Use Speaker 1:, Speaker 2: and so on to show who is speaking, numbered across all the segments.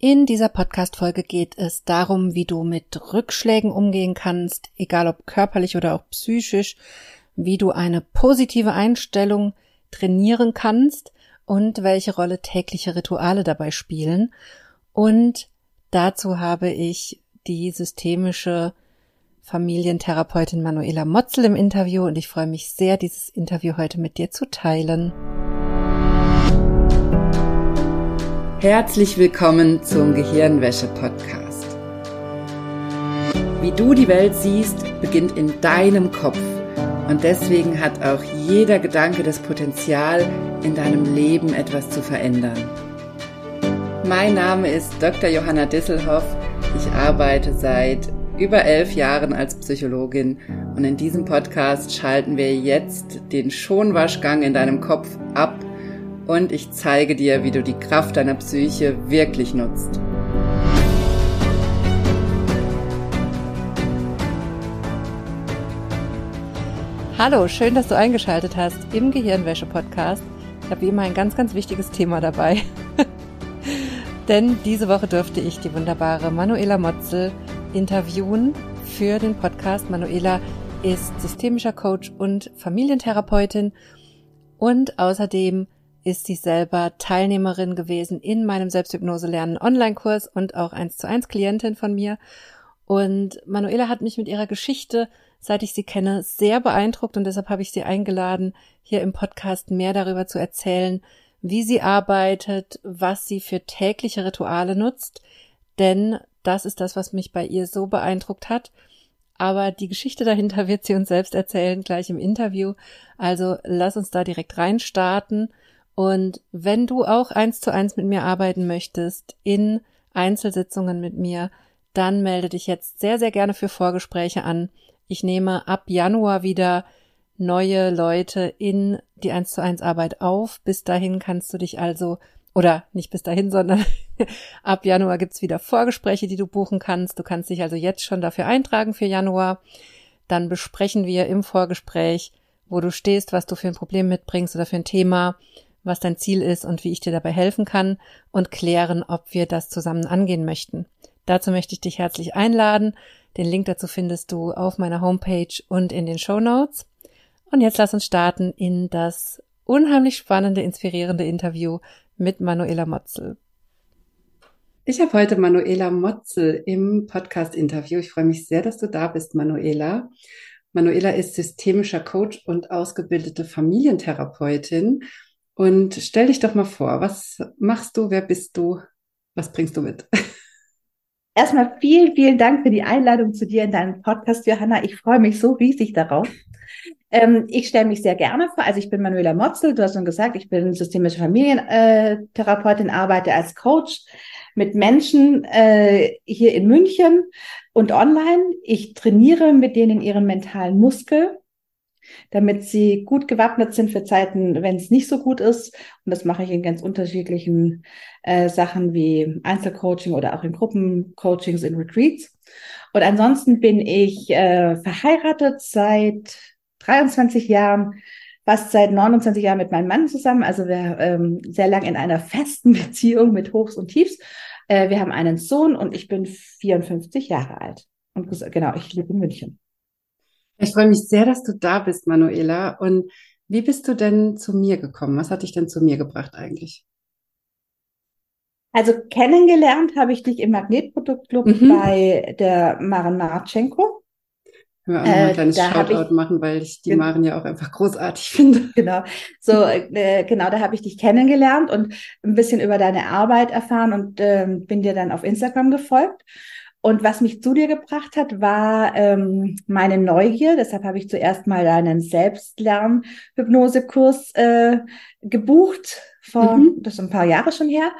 Speaker 1: In dieser Podcast-Folge geht es darum, wie du mit Rückschlägen umgehen kannst, egal ob körperlich oder auch psychisch, wie du eine positive Einstellung trainieren kannst und welche Rolle tägliche Rituale dabei spielen. Und dazu habe ich die systemische Familientherapeutin Manuela Motzel im Interview und ich freue mich sehr, dieses Interview heute mit dir zu teilen.
Speaker 2: Herzlich willkommen zum Gehirnwäsche-Podcast. Wie du die Welt siehst, beginnt in deinem Kopf. Und deswegen hat auch jeder Gedanke das Potenzial, in deinem Leben etwas zu verändern. Mein Name ist Dr. Johanna Disselhoff. Ich arbeite seit über elf Jahren als Psychologin und in diesem Podcast schalten wir jetzt den Schonwaschgang in deinem Kopf ab und ich zeige dir, wie du die Kraft deiner Psyche wirklich nutzt.
Speaker 1: Hallo, schön, dass du eingeschaltet hast im Gehirnwäsche-Podcast. Ich habe wie immer ein ganz, ganz wichtiges Thema dabei. Denn diese Woche durfte ich die wunderbare Manuela Motzel interviewen für den Podcast. Manuela ist systemischer Coach und Familientherapeutin und außerdem ist sie selber Teilnehmerin gewesen in meinem Selbsthypnose-Lernen Online-Kurs und auch eins zu eins Klientin von mir. Und Manuela hat mich mit ihrer Geschichte, seit ich sie kenne, sehr beeindruckt und deshalb habe ich sie eingeladen, hier im Podcast mehr darüber zu erzählen, wie sie arbeitet, was sie für tägliche Rituale nutzt, denn das ist das, was mich bei ihr so beeindruckt hat. Aber die Geschichte dahinter wird sie uns selbst erzählen, gleich im Interview. Also lass uns da direkt reinstarten. Und wenn du auch eins zu eins mit mir arbeiten möchtest, in Einzelsitzungen mit mir, dann melde dich jetzt sehr, sehr gerne für Vorgespräche an. Ich nehme ab Januar wieder neue Leute in die eins zu eins Arbeit auf. Bis dahin kannst du dich also, oder nicht bis dahin, sondern ab Januar gibt's wieder Vorgespräche, die du buchen kannst. Du kannst dich also jetzt schon dafür eintragen für Januar. Dann besprechen wir im Vorgespräch, wo du stehst, was du für ein Problem mitbringst oder für ein Thema was dein Ziel ist und wie ich dir dabei helfen kann und klären, ob wir das zusammen angehen möchten. Dazu möchte ich dich herzlich einladen. Den Link dazu findest du auf meiner Homepage und in den Show Notes. Und jetzt lass uns starten in das unheimlich spannende, inspirierende Interview mit Manuela Motzel.
Speaker 2: Ich habe heute Manuela Motzel im Podcast-Interview. Ich freue mich sehr, dass du da bist, Manuela. Manuela ist systemischer Coach und ausgebildete Familientherapeutin und stell dich doch mal vor, was machst du, wer bist du, was bringst du mit?
Speaker 3: Erstmal vielen, vielen Dank für die Einladung zu dir in deinem Podcast, Johanna. Ich freue mich so riesig darauf. Ähm, ich stelle mich sehr gerne vor. Also ich bin Manuela Motzel, du hast schon gesagt, ich bin systemische Familientherapeutin, arbeite als Coach mit Menschen äh, hier in München und online. Ich trainiere mit denen ihren mentalen Muskel damit sie gut gewappnet sind für Zeiten, wenn es nicht so gut ist. Und das mache ich in ganz unterschiedlichen äh, Sachen wie Einzelcoaching oder auch in Gruppencoachings, in Retreats. Und ansonsten bin ich äh, verheiratet seit 23 Jahren, fast seit 29 Jahren mit meinem Mann zusammen. Also wir ähm, sehr lang in einer festen Beziehung mit Hochs und Tiefs. Äh, wir haben einen Sohn und ich bin 54 Jahre alt. Und genau, ich lebe in München.
Speaker 2: Ich freue mich sehr, dass du da bist, Manuela. Und wie bist du denn zu mir gekommen? Was hat dich denn zu mir gebracht eigentlich?
Speaker 3: Also kennengelernt habe ich dich im Magnetproduktclub mhm. bei der Maren Marchenko.
Speaker 2: Können wir auch noch ein äh, kleines Shoutout ich, machen, weil ich die Maren ja auch einfach großartig finde.
Speaker 3: Genau, so äh, genau, da habe ich dich kennengelernt und ein bisschen über deine Arbeit erfahren und äh, bin dir dann auf Instagram gefolgt. Und was mich zu dir gebracht hat, war ähm, meine Neugier. Deshalb habe ich zuerst mal einen Selbstlern-Hypnosekurs äh, gebucht, vor, mhm. das ist ein paar Jahre schon her.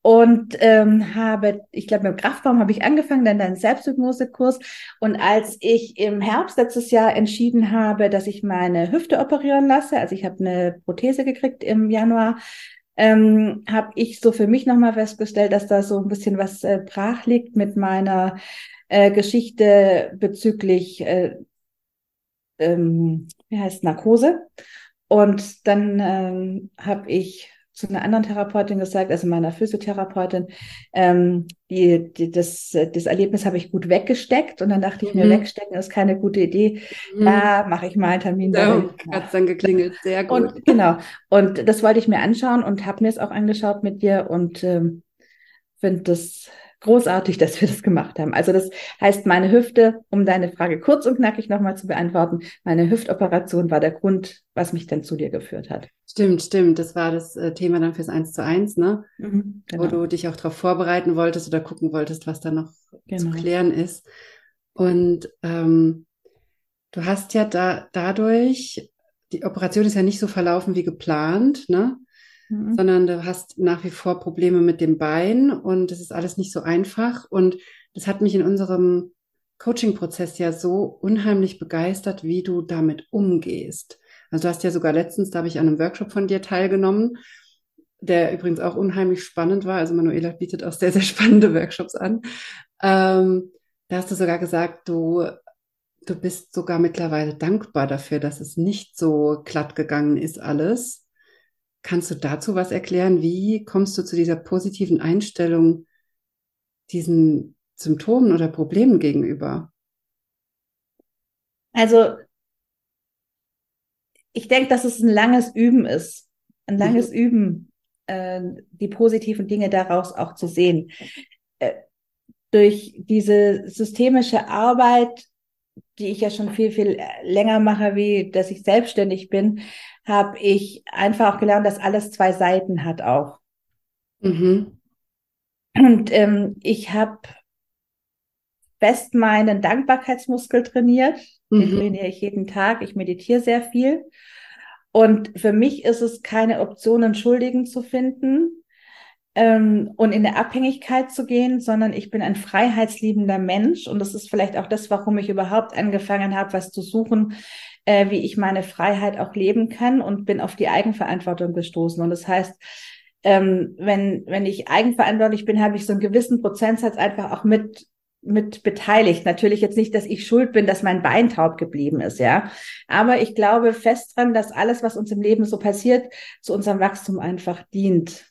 Speaker 3: Und ähm, habe, ich glaube, mit Kraftbaum habe ich angefangen, dann einen Selbsthypnosekurs. Und als ich im Herbst letztes Jahr entschieden habe, dass ich meine Hüfte operieren lasse, also ich habe eine Prothese gekriegt im Januar, ähm, habe ich so für mich nochmal festgestellt, dass da so ein bisschen was äh, brach liegt mit meiner äh, Geschichte bezüglich, äh, ähm, wie heißt Narkose. Und dann ähm, habe ich zu einer anderen Therapeutin gesagt, also meiner Physiotherapeutin, ähm, die, die, das, das Erlebnis habe ich gut weggesteckt und dann dachte ich mir, mhm. wegstecken ist keine gute Idee. Mhm. Da mache ich mal einen Termin.
Speaker 1: Da hat es dann geklingelt, sehr gut.
Speaker 3: Und, genau. Und das wollte ich mir anschauen und habe mir es auch angeschaut mit dir und ähm, finde das großartig, dass wir das gemacht haben. Also das heißt, meine Hüfte, um deine Frage kurz und knackig nochmal zu beantworten, meine Hüftoperation war der Grund, was mich dann zu dir geführt hat.
Speaker 1: Stimmt, stimmt. Das war das äh, Thema dann fürs Eins zu eins, ne? Mhm, genau. Wo du dich auch darauf vorbereiten wolltest oder gucken wolltest, was da noch genau. zu klären ist. Und ähm, du hast ja da dadurch, die Operation ist ja nicht so verlaufen wie geplant, ne? Mhm. sondern du hast nach wie vor Probleme mit dem Bein und es ist alles nicht so einfach. Und das hat mich in unserem Coaching-Prozess ja so unheimlich begeistert, wie du damit umgehst. Also du hast ja sogar letztens, da habe ich an einem Workshop von dir teilgenommen, der übrigens auch unheimlich spannend war. Also Manuela bietet auch sehr, sehr spannende Workshops an. Ähm, da hast du sogar gesagt, du, du bist sogar mittlerweile dankbar dafür, dass es nicht so glatt gegangen ist alles, Kannst du dazu was erklären? Wie kommst du zu dieser positiven Einstellung diesen Symptomen oder Problemen gegenüber?
Speaker 3: Also, ich denke, dass es ein langes Üben ist. Ein mhm. langes mhm. Üben, äh, die positiven Dinge daraus auch zu sehen. Äh, durch diese systemische Arbeit, die ich ja schon viel, viel länger mache, wie dass ich selbstständig bin, habe ich einfach auch gelernt, dass alles zwei Seiten hat auch. Mhm. Und ähm, ich habe fest meinen Dankbarkeitsmuskel trainiert. Mhm. Den trainiere ich jeden Tag. Ich meditiere sehr viel. Und für mich ist es keine Option, einen Schuldigen zu finden ähm, und in der Abhängigkeit zu gehen, sondern ich bin ein freiheitsliebender Mensch. Und das ist vielleicht auch das, warum ich überhaupt angefangen habe, was zu suchen, äh, wie ich meine Freiheit auch leben kann und bin auf die Eigenverantwortung gestoßen. Und das heißt, ähm, wenn, wenn ich eigenverantwortlich bin, habe ich so einen gewissen Prozentsatz einfach auch mit mit beteiligt. Natürlich jetzt nicht, dass ich schuld bin, dass mein Bein taub geblieben ist, ja. Aber ich glaube fest dran, dass alles, was uns im Leben so passiert, zu unserem Wachstum einfach dient.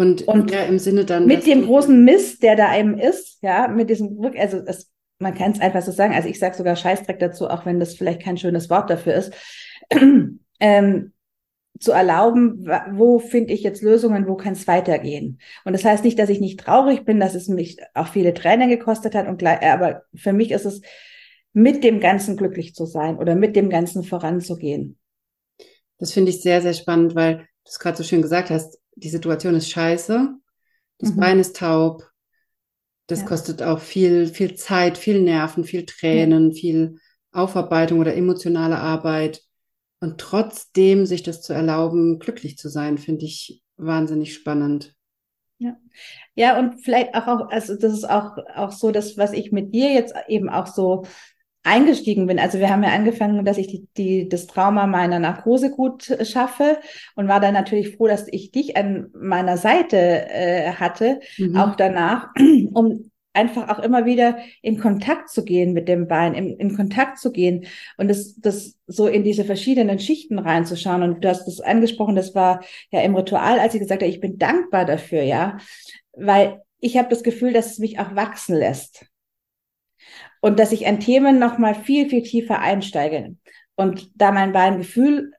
Speaker 1: Und, und ja, im Sinne dann.
Speaker 3: Mit dem großen Mist, der da eben ist, ja, mit diesem, also es man kann es einfach so sagen. Also ich sage sogar Scheißdreck dazu, auch wenn das vielleicht kein schönes Wort dafür ist. ähm, zu erlauben, wo finde ich jetzt Lösungen, wo kann es weitergehen. Und das heißt nicht, dass ich nicht traurig bin, dass es mich auch viele Tränen gekostet hat, und aber für mich ist es mit dem Ganzen glücklich zu sein oder mit dem Ganzen voranzugehen.
Speaker 1: Das finde ich sehr, sehr spannend, weil du es gerade so schön gesagt hast, die Situation ist scheiße, das mhm. Bein ist taub, das ja. kostet auch viel, viel Zeit, viel Nerven, viel Tränen, ja. viel Aufarbeitung oder emotionale Arbeit. Und trotzdem sich das zu erlauben, glücklich zu sein, finde ich wahnsinnig spannend.
Speaker 3: Ja. Ja, und vielleicht auch, also das ist auch, auch so, das, was ich mit dir jetzt eben auch so eingestiegen bin. Also wir haben ja angefangen, dass ich die, die, das Trauma meiner Narkose gut schaffe und war dann natürlich froh, dass ich dich an meiner Seite äh, hatte, mhm. auch danach, um einfach auch immer wieder in Kontakt zu gehen mit dem Bein, in, in Kontakt zu gehen und das, das so in diese verschiedenen Schichten reinzuschauen. Und du hast das angesprochen, das war ja im Ritual, als ich gesagt habe, ich bin dankbar dafür, ja, weil ich habe das Gefühl, dass es mich auch wachsen lässt und dass ich an Themen noch mal viel viel tiefer einsteige. Und da mein Bein Gefühl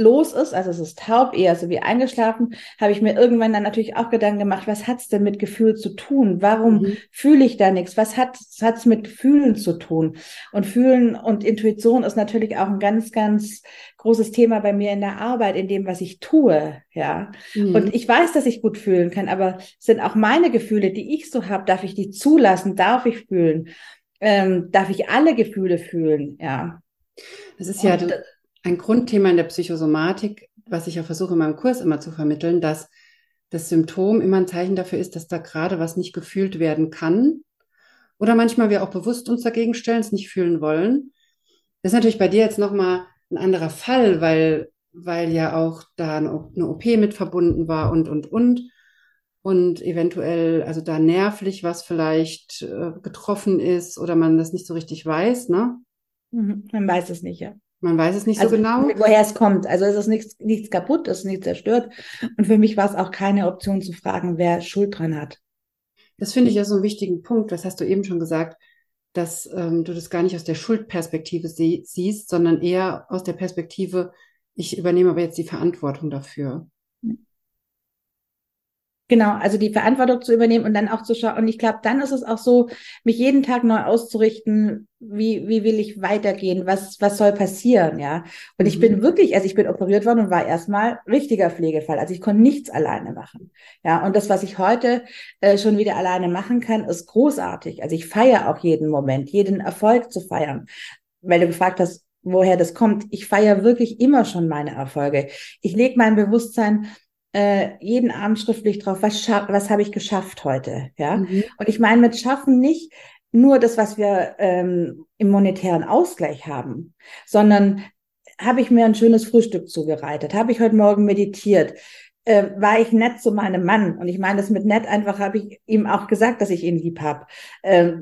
Speaker 3: los ist, also es ist taub, eher so wie eingeschlafen, habe ich mir irgendwann dann natürlich auch Gedanken gemacht, was hat's denn mit Gefühl zu tun? Warum mhm. fühle ich da nichts? Was hat hat's mit Fühlen zu tun? Und Fühlen und Intuition ist natürlich auch ein ganz, ganz großes Thema bei mir in der Arbeit, in dem, was ich tue, ja. Mhm. Und ich weiß, dass ich gut fühlen kann, aber sind auch meine Gefühle, die ich so habe, darf ich die zulassen? Darf ich fühlen? Ähm, darf ich alle Gefühle fühlen, ja.
Speaker 1: Das ist ja Und, ein Grundthema in der Psychosomatik, was ich auch versuche in meinem Kurs immer zu vermitteln, dass das Symptom immer ein Zeichen dafür ist, dass da gerade was nicht gefühlt werden kann. Oder manchmal wir auch bewusst uns dagegen stellen, es nicht fühlen wollen. Das ist natürlich bei dir jetzt nochmal ein anderer Fall, weil, weil ja auch da eine OP mit verbunden war und, und, und und eventuell, also da nervlich was vielleicht äh, getroffen ist oder man das nicht so richtig weiß, ne?
Speaker 3: Mhm, man weiß es nicht, ja.
Speaker 1: Man weiß es nicht
Speaker 3: also,
Speaker 1: so genau.
Speaker 3: Woher es kommt. Also es ist nichts, nichts kaputt, es ist nichts zerstört. Und für mich war es auch keine Option zu fragen, wer Schuld dran hat.
Speaker 1: Das finde ich ja so einen wichtigen Punkt. Das hast du eben schon gesagt, dass ähm, du das gar nicht aus der Schuldperspektive sie siehst, sondern eher aus der Perspektive, ich übernehme aber jetzt die Verantwortung dafür.
Speaker 3: Genau, also die Verantwortung zu übernehmen und dann auch zu schauen. Und ich glaube, dann ist es auch so, mich jeden Tag neu auszurichten, wie, wie will ich weitergehen, was, was soll passieren, ja. Und mhm. ich bin wirklich, also ich bin operiert worden und war erstmal richtiger Pflegefall. Also ich konnte nichts alleine machen. Ja, und das, was ich heute äh, schon wieder alleine machen kann, ist großartig. Also ich feiere auch jeden Moment, jeden Erfolg zu feiern. Weil du gefragt hast, woher das kommt. Ich feiere wirklich immer schon meine Erfolge. Ich lege mein Bewusstsein äh, jeden Abend schriftlich drauf, was, was habe ich geschafft heute, ja. Mhm. Und ich meine mit schaffen nicht nur das, was wir ähm, im monetären Ausgleich haben, sondern habe ich mir ein schönes Frühstück zubereitet, habe ich heute Morgen meditiert, äh, war ich nett zu meinem Mann und ich meine das mit nett einfach habe ich ihm auch gesagt, dass ich ihn lieb habe äh,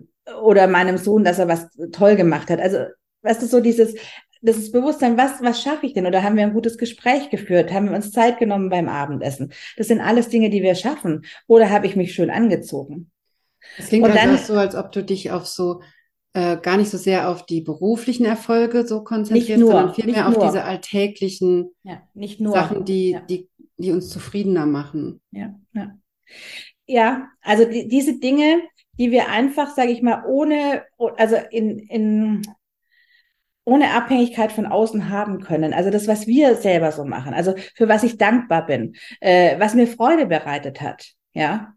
Speaker 3: oder meinem Sohn, dass er was toll gemacht hat. Also weißt du so dieses das ist Bewusstsein, was, was schaffe ich denn? Oder haben wir ein gutes Gespräch geführt? Haben wir uns Zeit genommen beim Abendessen? Das sind alles Dinge, die wir schaffen. Oder habe ich mich schön angezogen?
Speaker 1: Es klingt und also dann, so, als ob du dich auf so äh, gar nicht so sehr auf die beruflichen Erfolge so konzentrierst, nur, sondern vielmehr auf diese alltäglichen
Speaker 3: ja,
Speaker 1: Sachen, die, ja. die, die uns zufriedener machen.
Speaker 3: Ja, ja. ja also die, diese Dinge, die wir einfach, sage ich mal, ohne, also in, in ohne Abhängigkeit von außen haben können. Also das, was wir selber so machen, also für was ich dankbar bin, äh, was mir Freude bereitet hat, ja.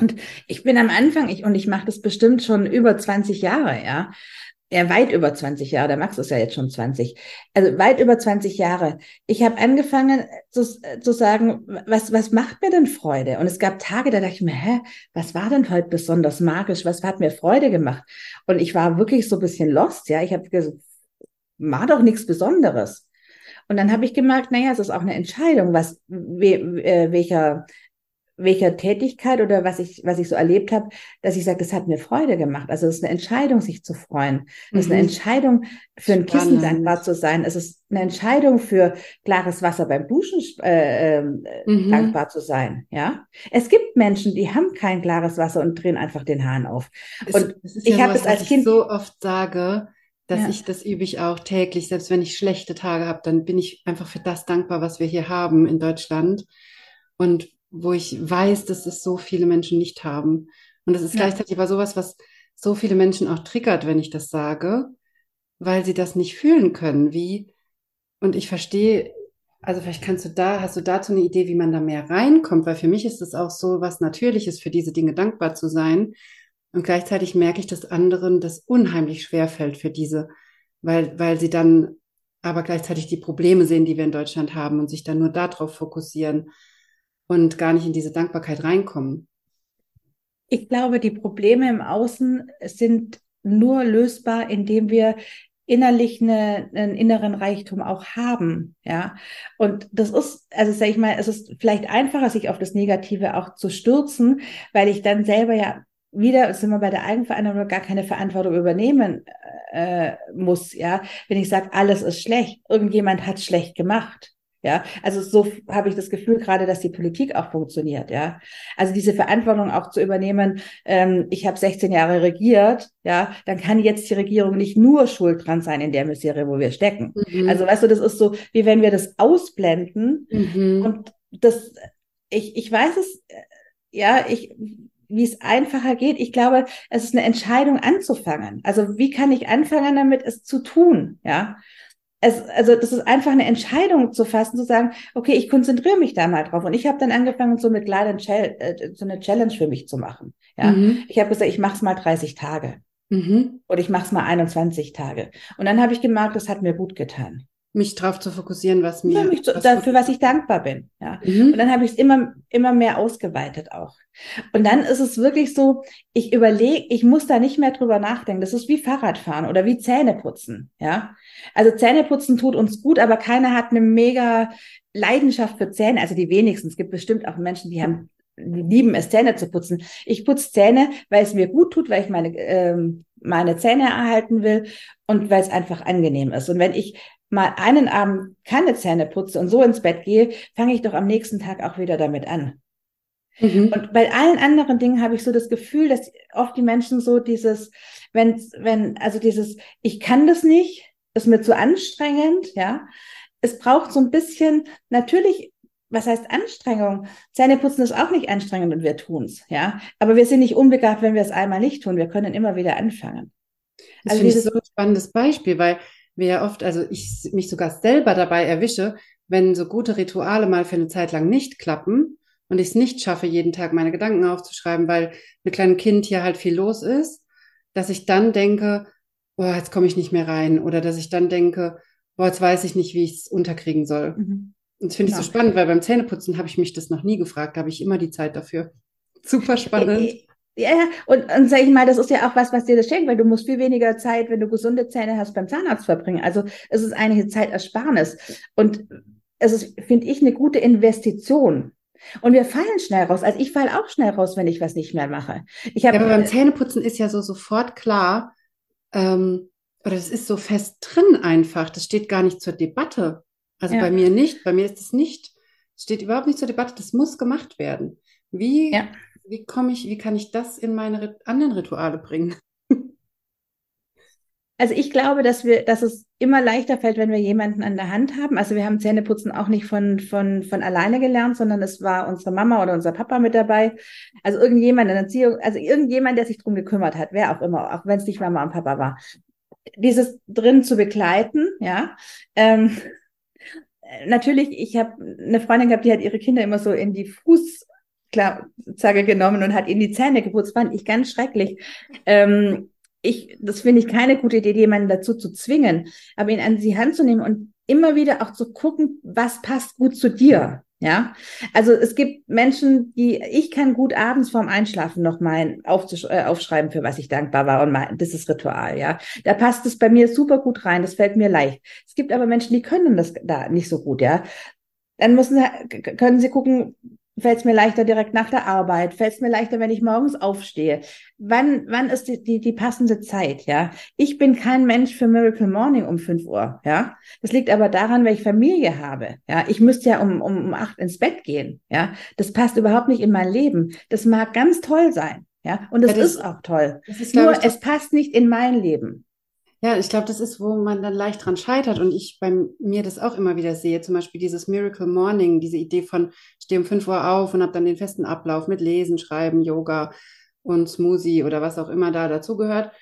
Speaker 3: Und ich bin am Anfang, ich, und ich mache das bestimmt schon über 20 Jahre, ja. Ja, weit über 20 Jahre, der Max ist ja jetzt schon 20. Also weit über 20 Jahre. Ich habe angefangen zu, zu sagen, was, was macht mir denn Freude? Und es gab Tage, da dachte ich mir, hä, was war denn heute besonders magisch? Was hat mir Freude gemacht? Und ich war wirklich so ein bisschen lost, ja. Ich habe gesagt, war doch nichts Besonderes. Und dann habe ich gemerkt, naja, es ist auch eine Entscheidung, was we, äh, welcher welcher Tätigkeit oder was ich was ich so erlebt habe, dass ich sage, das hat mir Freude gemacht. Also es ist eine Entscheidung, sich zu freuen. Es ist eine mhm. Entscheidung, für ein Kissen dankbar zu sein. Es ist eine Entscheidung für klares Wasser beim Duschen äh, äh, mhm. dankbar zu sein. Ja, es gibt Menschen, die haben kein klares Wasser und drehen einfach den Hahn auf. Und
Speaker 1: es, ich ja habe es als Kind so oft sage dass ja. ich, das übe ich auch täglich. Selbst wenn ich schlechte Tage habe, dann bin ich einfach für das dankbar, was wir hier haben in Deutschland. Und wo ich weiß, dass es so viele Menschen nicht haben. Und das ist ja. gleichzeitig aber sowas, was so viele Menschen auch triggert, wenn ich das sage, weil sie das nicht fühlen können. Wie, und ich verstehe, also vielleicht kannst du da, hast du dazu eine Idee, wie man da mehr reinkommt, weil für mich ist es auch so was Natürliches, für diese Dinge dankbar zu sein. Und gleichzeitig merke ich, dass anderen das unheimlich schwer fällt für diese, weil, weil sie dann aber gleichzeitig die Probleme sehen, die wir in Deutschland haben und sich dann nur darauf fokussieren und gar nicht in diese Dankbarkeit reinkommen.
Speaker 3: Ich glaube, die Probleme im Außen sind nur lösbar, indem wir innerlich eine, einen inneren Reichtum auch haben, ja. Und das ist, also sage ich mal, es ist vielleicht einfacher, sich auf das Negative auch zu stürzen, weil ich dann selber ja wieder sind wir bei der Eigenverantwortung gar keine Verantwortung übernehmen äh, muss, ja, wenn ich sage, alles ist schlecht, irgendjemand hat schlecht gemacht. Ja, also so habe ich das Gefühl gerade, dass die Politik auch funktioniert, ja. Also diese Verantwortung auch zu übernehmen, ähm, ich habe 16 Jahre regiert, ja, dann kann jetzt die Regierung nicht nur schuld dran sein in der Misere, wo wir stecken. Mhm. Also weißt du, das ist so, wie wenn wir das ausblenden mhm. und das, ich, ich weiß es, äh, ja, ich wie es einfacher geht. Ich glaube, es ist eine Entscheidung anzufangen. Also wie kann ich anfangen damit, es zu tun? Ja. Es, also das ist einfach eine Entscheidung zu fassen, zu sagen, okay, ich konzentriere mich da mal drauf. Und ich habe dann angefangen, so mit kleinen äh, so eine Challenge für mich zu machen. Ja, mhm. ich habe gesagt, ich mache es mal 30 Tage mhm. oder ich mache es mal 21 Tage. Und dann habe ich gemerkt, das hat mir gut getan
Speaker 1: mich darauf zu fokussieren, was mir.
Speaker 3: Ja, zu, was dafür, was ich dankbar bin. Ja. Mhm. Und dann habe ich es immer, immer mehr ausgeweitet auch. Und dann ist es wirklich so, ich überlege, ich muss da nicht mehr drüber nachdenken. Das ist wie Fahrradfahren oder wie Zähneputzen. Ja. Also Zähneputzen tut uns gut, aber keiner hat eine mega Leidenschaft für Zähne. Also die wenigsten. Es gibt bestimmt auch Menschen, die haben die lieben es, Zähne zu putzen. Ich putze Zähne, weil es mir gut tut, weil ich meine, ähm, meine Zähne erhalten will und weil es einfach angenehm ist. Und wenn ich mal einen Abend keine Zähne putze und so ins Bett gehe, fange ich doch am nächsten Tag auch wieder damit an. Mhm. Und bei allen anderen Dingen habe ich so das Gefühl, dass oft die Menschen so dieses, wenn, wenn, also dieses, ich kann das nicht, ist mir zu anstrengend, ja. Es braucht so ein bisschen, natürlich, was heißt Anstrengung? Zähneputzen ist auch nicht anstrengend und wir tun's, ja. Aber wir sind nicht unbegabt, wenn wir es einmal nicht tun. Wir können immer wieder anfangen.
Speaker 1: Das also dieses, ich so ein spannendes Beispiel, weil wir ja oft, also ich mich sogar selber dabei erwische, wenn so gute Rituale mal für eine Zeit lang nicht klappen und ich es nicht schaffe, jeden Tag meine Gedanken aufzuschreiben, weil mit kleinem Kind hier halt viel los ist, dass ich dann denke, boah, jetzt komme ich nicht mehr rein. Oder dass ich dann denke, boah, jetzt weiß ich nicht, wie ich es unterkriegen soll. Mhm. Und das finde ich genau. so spannend, weil beim Zähneputzen habe ich mich das noch nie gefragt, da habe ich immer die Zeit dafür. Super spannend.
Speaker 3: Ja, und, und sag ich mal, das ist ja auch was, was dir das schenkt, weil du musst viel weniger Zeit, wenn du gesunde Zähne hast, beim Zahnarzt verbringen. Also es ist eigentlich eine Zeitersparnis. Und es ist, finde ich, eine gute Investition. Und wir fallen schnell raus. Also ich falle auch schnell raus, wenn ich was nicht mehr mache. Ich
Speaker 1: hab, ja, aber beim Zähneputzen ist ja so sofort klar, ähm, oder es ist so fest drin einfach. Das steht gar nicht zur Debatte. Also ja. bei mir nicht. Bei mir ist es nicht. Es steht überhaupt nicht zur Debatte. Das muss gemacht werden. Wie, ja. Wie komme ich, wie kann ich das in meine anderen Rituale bringen?
Speaker 3: Also ich glaube, dass wir, dass es immer leichter fällt, wenn wir jemanden an der Hand haben. Also wir haben Zähneputzen auch nicht von, von, von alleine gelernt, sondern es war unsere Mama oder unser Papa mit dabei. Also irgendjemand in der Erziehung, also irgendjemand, der sich drum gekümmert hat, wer auch immer, auch wenn es nicht Mama und Papa war. Dieses drin zu begleiten, ja. Ähm, natürlich, ich habe eine Freundin gehabt, die hat ihre Kinder immer so in die Fuß klar, Zacke genommen und hat ihnen die Zähne geputzt, fand ich ganz schrecklich. Ähm, ich, das finde ich keine gute Idee, jemanden dazu zu zwingen, aber ihn an die Hand zu nehmen und immer wieder auch zu gucken, was passt gut zu dir. Ja, also es gibt Menschen, die, ich kann gut abends vorm Einschlafen noch mal äh, aufschreiben, für was ich dankbar war und das ist Ritual, ja. Da passt es bei mir super gut rein, das fällt mir leicht. Es gibt aber Menschen, die können das da nicht so gut, ja. Dann müssen können sie gucken, Fällt es mir leichter direkt nach der Arbeit? Fällt es mir leichter, wenn ich morgens aufstehe? Wann, wann ist die, die, die passende Zeit? Ja, ich bin kein Mensch für Miracle Morning um 5 Uhr. Ja, das liegt aber daran, weil ich Familie habe. Ja, ich müsste ja um, um, um acht ins Bett gehen. Ja, das passt überhaupt nicht in mein Leben. Das mag ganz toll sein. Ja, und es ja, ist auch toll. Ist, Nur ich, es passt nicht in mein Leben.
Speaker 1: Ja, ich glaube, das ist, wo man dann leicht dran scheitert und ich bei mir das auch immer wieder sehe. Zum Beispiel dieses Miracle Morning, diese Idee von, ich stehe um 5 Uhr auf und habe dann den festen Ablauf mit Lesen, Schreiben, Yoga und Smoothie oder was auch immer da dazugehört.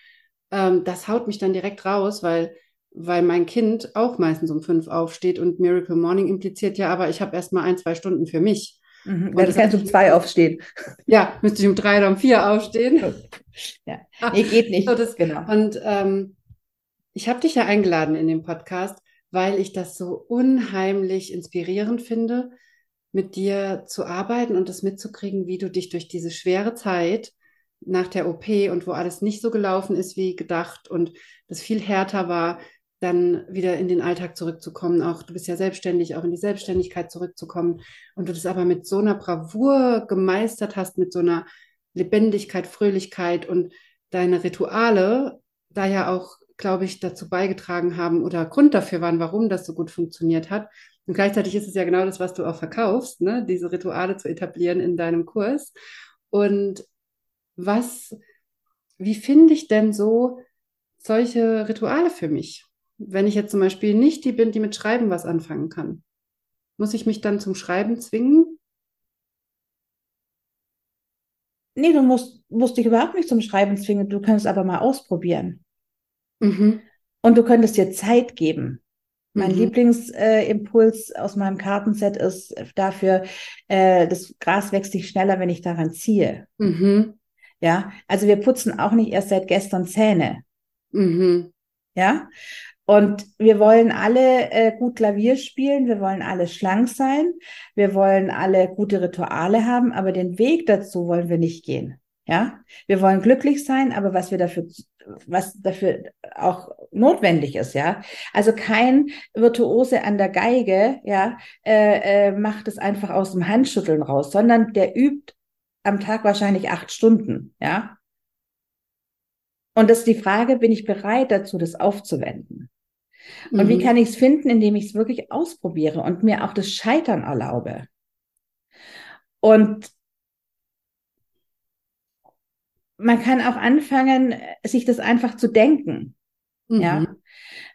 Speaker 1: Ähm, das haut mich dann direkt raus, weil, weil mein Kind auch meistens um 5 aufsteht und Miracle Morning impliziert ja, aber ich habe erst mal ein, zwei Stunden für mich.
Speaker 3: Mhm, und das kannst um zwei aufstehen.
Speaker 1: Ja, müsste ich um drei oder um vier aufstehen.
Speaker 3: Ja, nee, geht nicht.
Speaker 1: So, das, genau. Und ähm, ich habe dich ja eingeladen in den Podcast, weil ich das so unheimlich inspirierend finde, mit dir zu arbeiten und das mitzukriegen, wie du dich durch diese schwere Zeit nach der OP und wo alles nicht so gelaufen ist wie gedacht und das viel härter war, dann wieder in den Alltag zurückzukommen. Auch du bist ja selbstständig, auch in die Selbstständigkeit zurückzukommen und du das aber mit so einer Bravour gemeistert hast, mit so einer Lebendigkeit, Fröhlichkeit und deine Rituale da ja auch glaube ich, dazu beigetragen haben oder Grund dafür waren, warum das so gut funktioniert hat. Und gleichzeitig ist es ja genau das, was du auch verkaufst, ne? diese Rituale zu etablieren in deinem Kurs. Und was, wie finde ich denn so solche Rituale für mich? Wenn ich jetzt zum Beispiel nicht die bin, die mit Schreiben was anfangen kann, muss ich mich dann zum Schreiben zwingen?
Speaker 3: Nee, du musst, musst dich überhaupt nicht zum Schreiben zwingen. Du kannst aber mal ausprobieren. Mhm. Und du könntest dir Zeit geben. Mein mhm. Lieblingsimpuls äh, aus meinem Kartenset ist dafür, äh, das Gras wächst sich schneller, wenn ich daran ziehe. Mhm. Ja, also wir putzen auch nicht erst seit gestern Zähne. Mhm. Ja, und wir wollen alle äh, gut Klavier spielen, wir wollen alle schlank sein, wir wollen alle gute Rituale haben, aber den Weg dazu wollen wir nicht gehen. Ja, wir wollen glücklich sein, aber was wir dafür, was dafür auch notwendig ist, ja. Also kein Virtuose an der Geige, ja, äh, äh, macht es einfach aus dem Handschütteln raus, sondern der übt am Tag wahrscheinlich acht Stunden, ja. Und das ist die Frage, bin ich bereit dazu, das aufzuwenden? Und mhm. wie kann ich es finden, indem ich es wirklich ausprobiere und mir auch das Scheitern erlaube? Und man kann auch anfangen, sich das einfach zu denken. Mhm. Ja.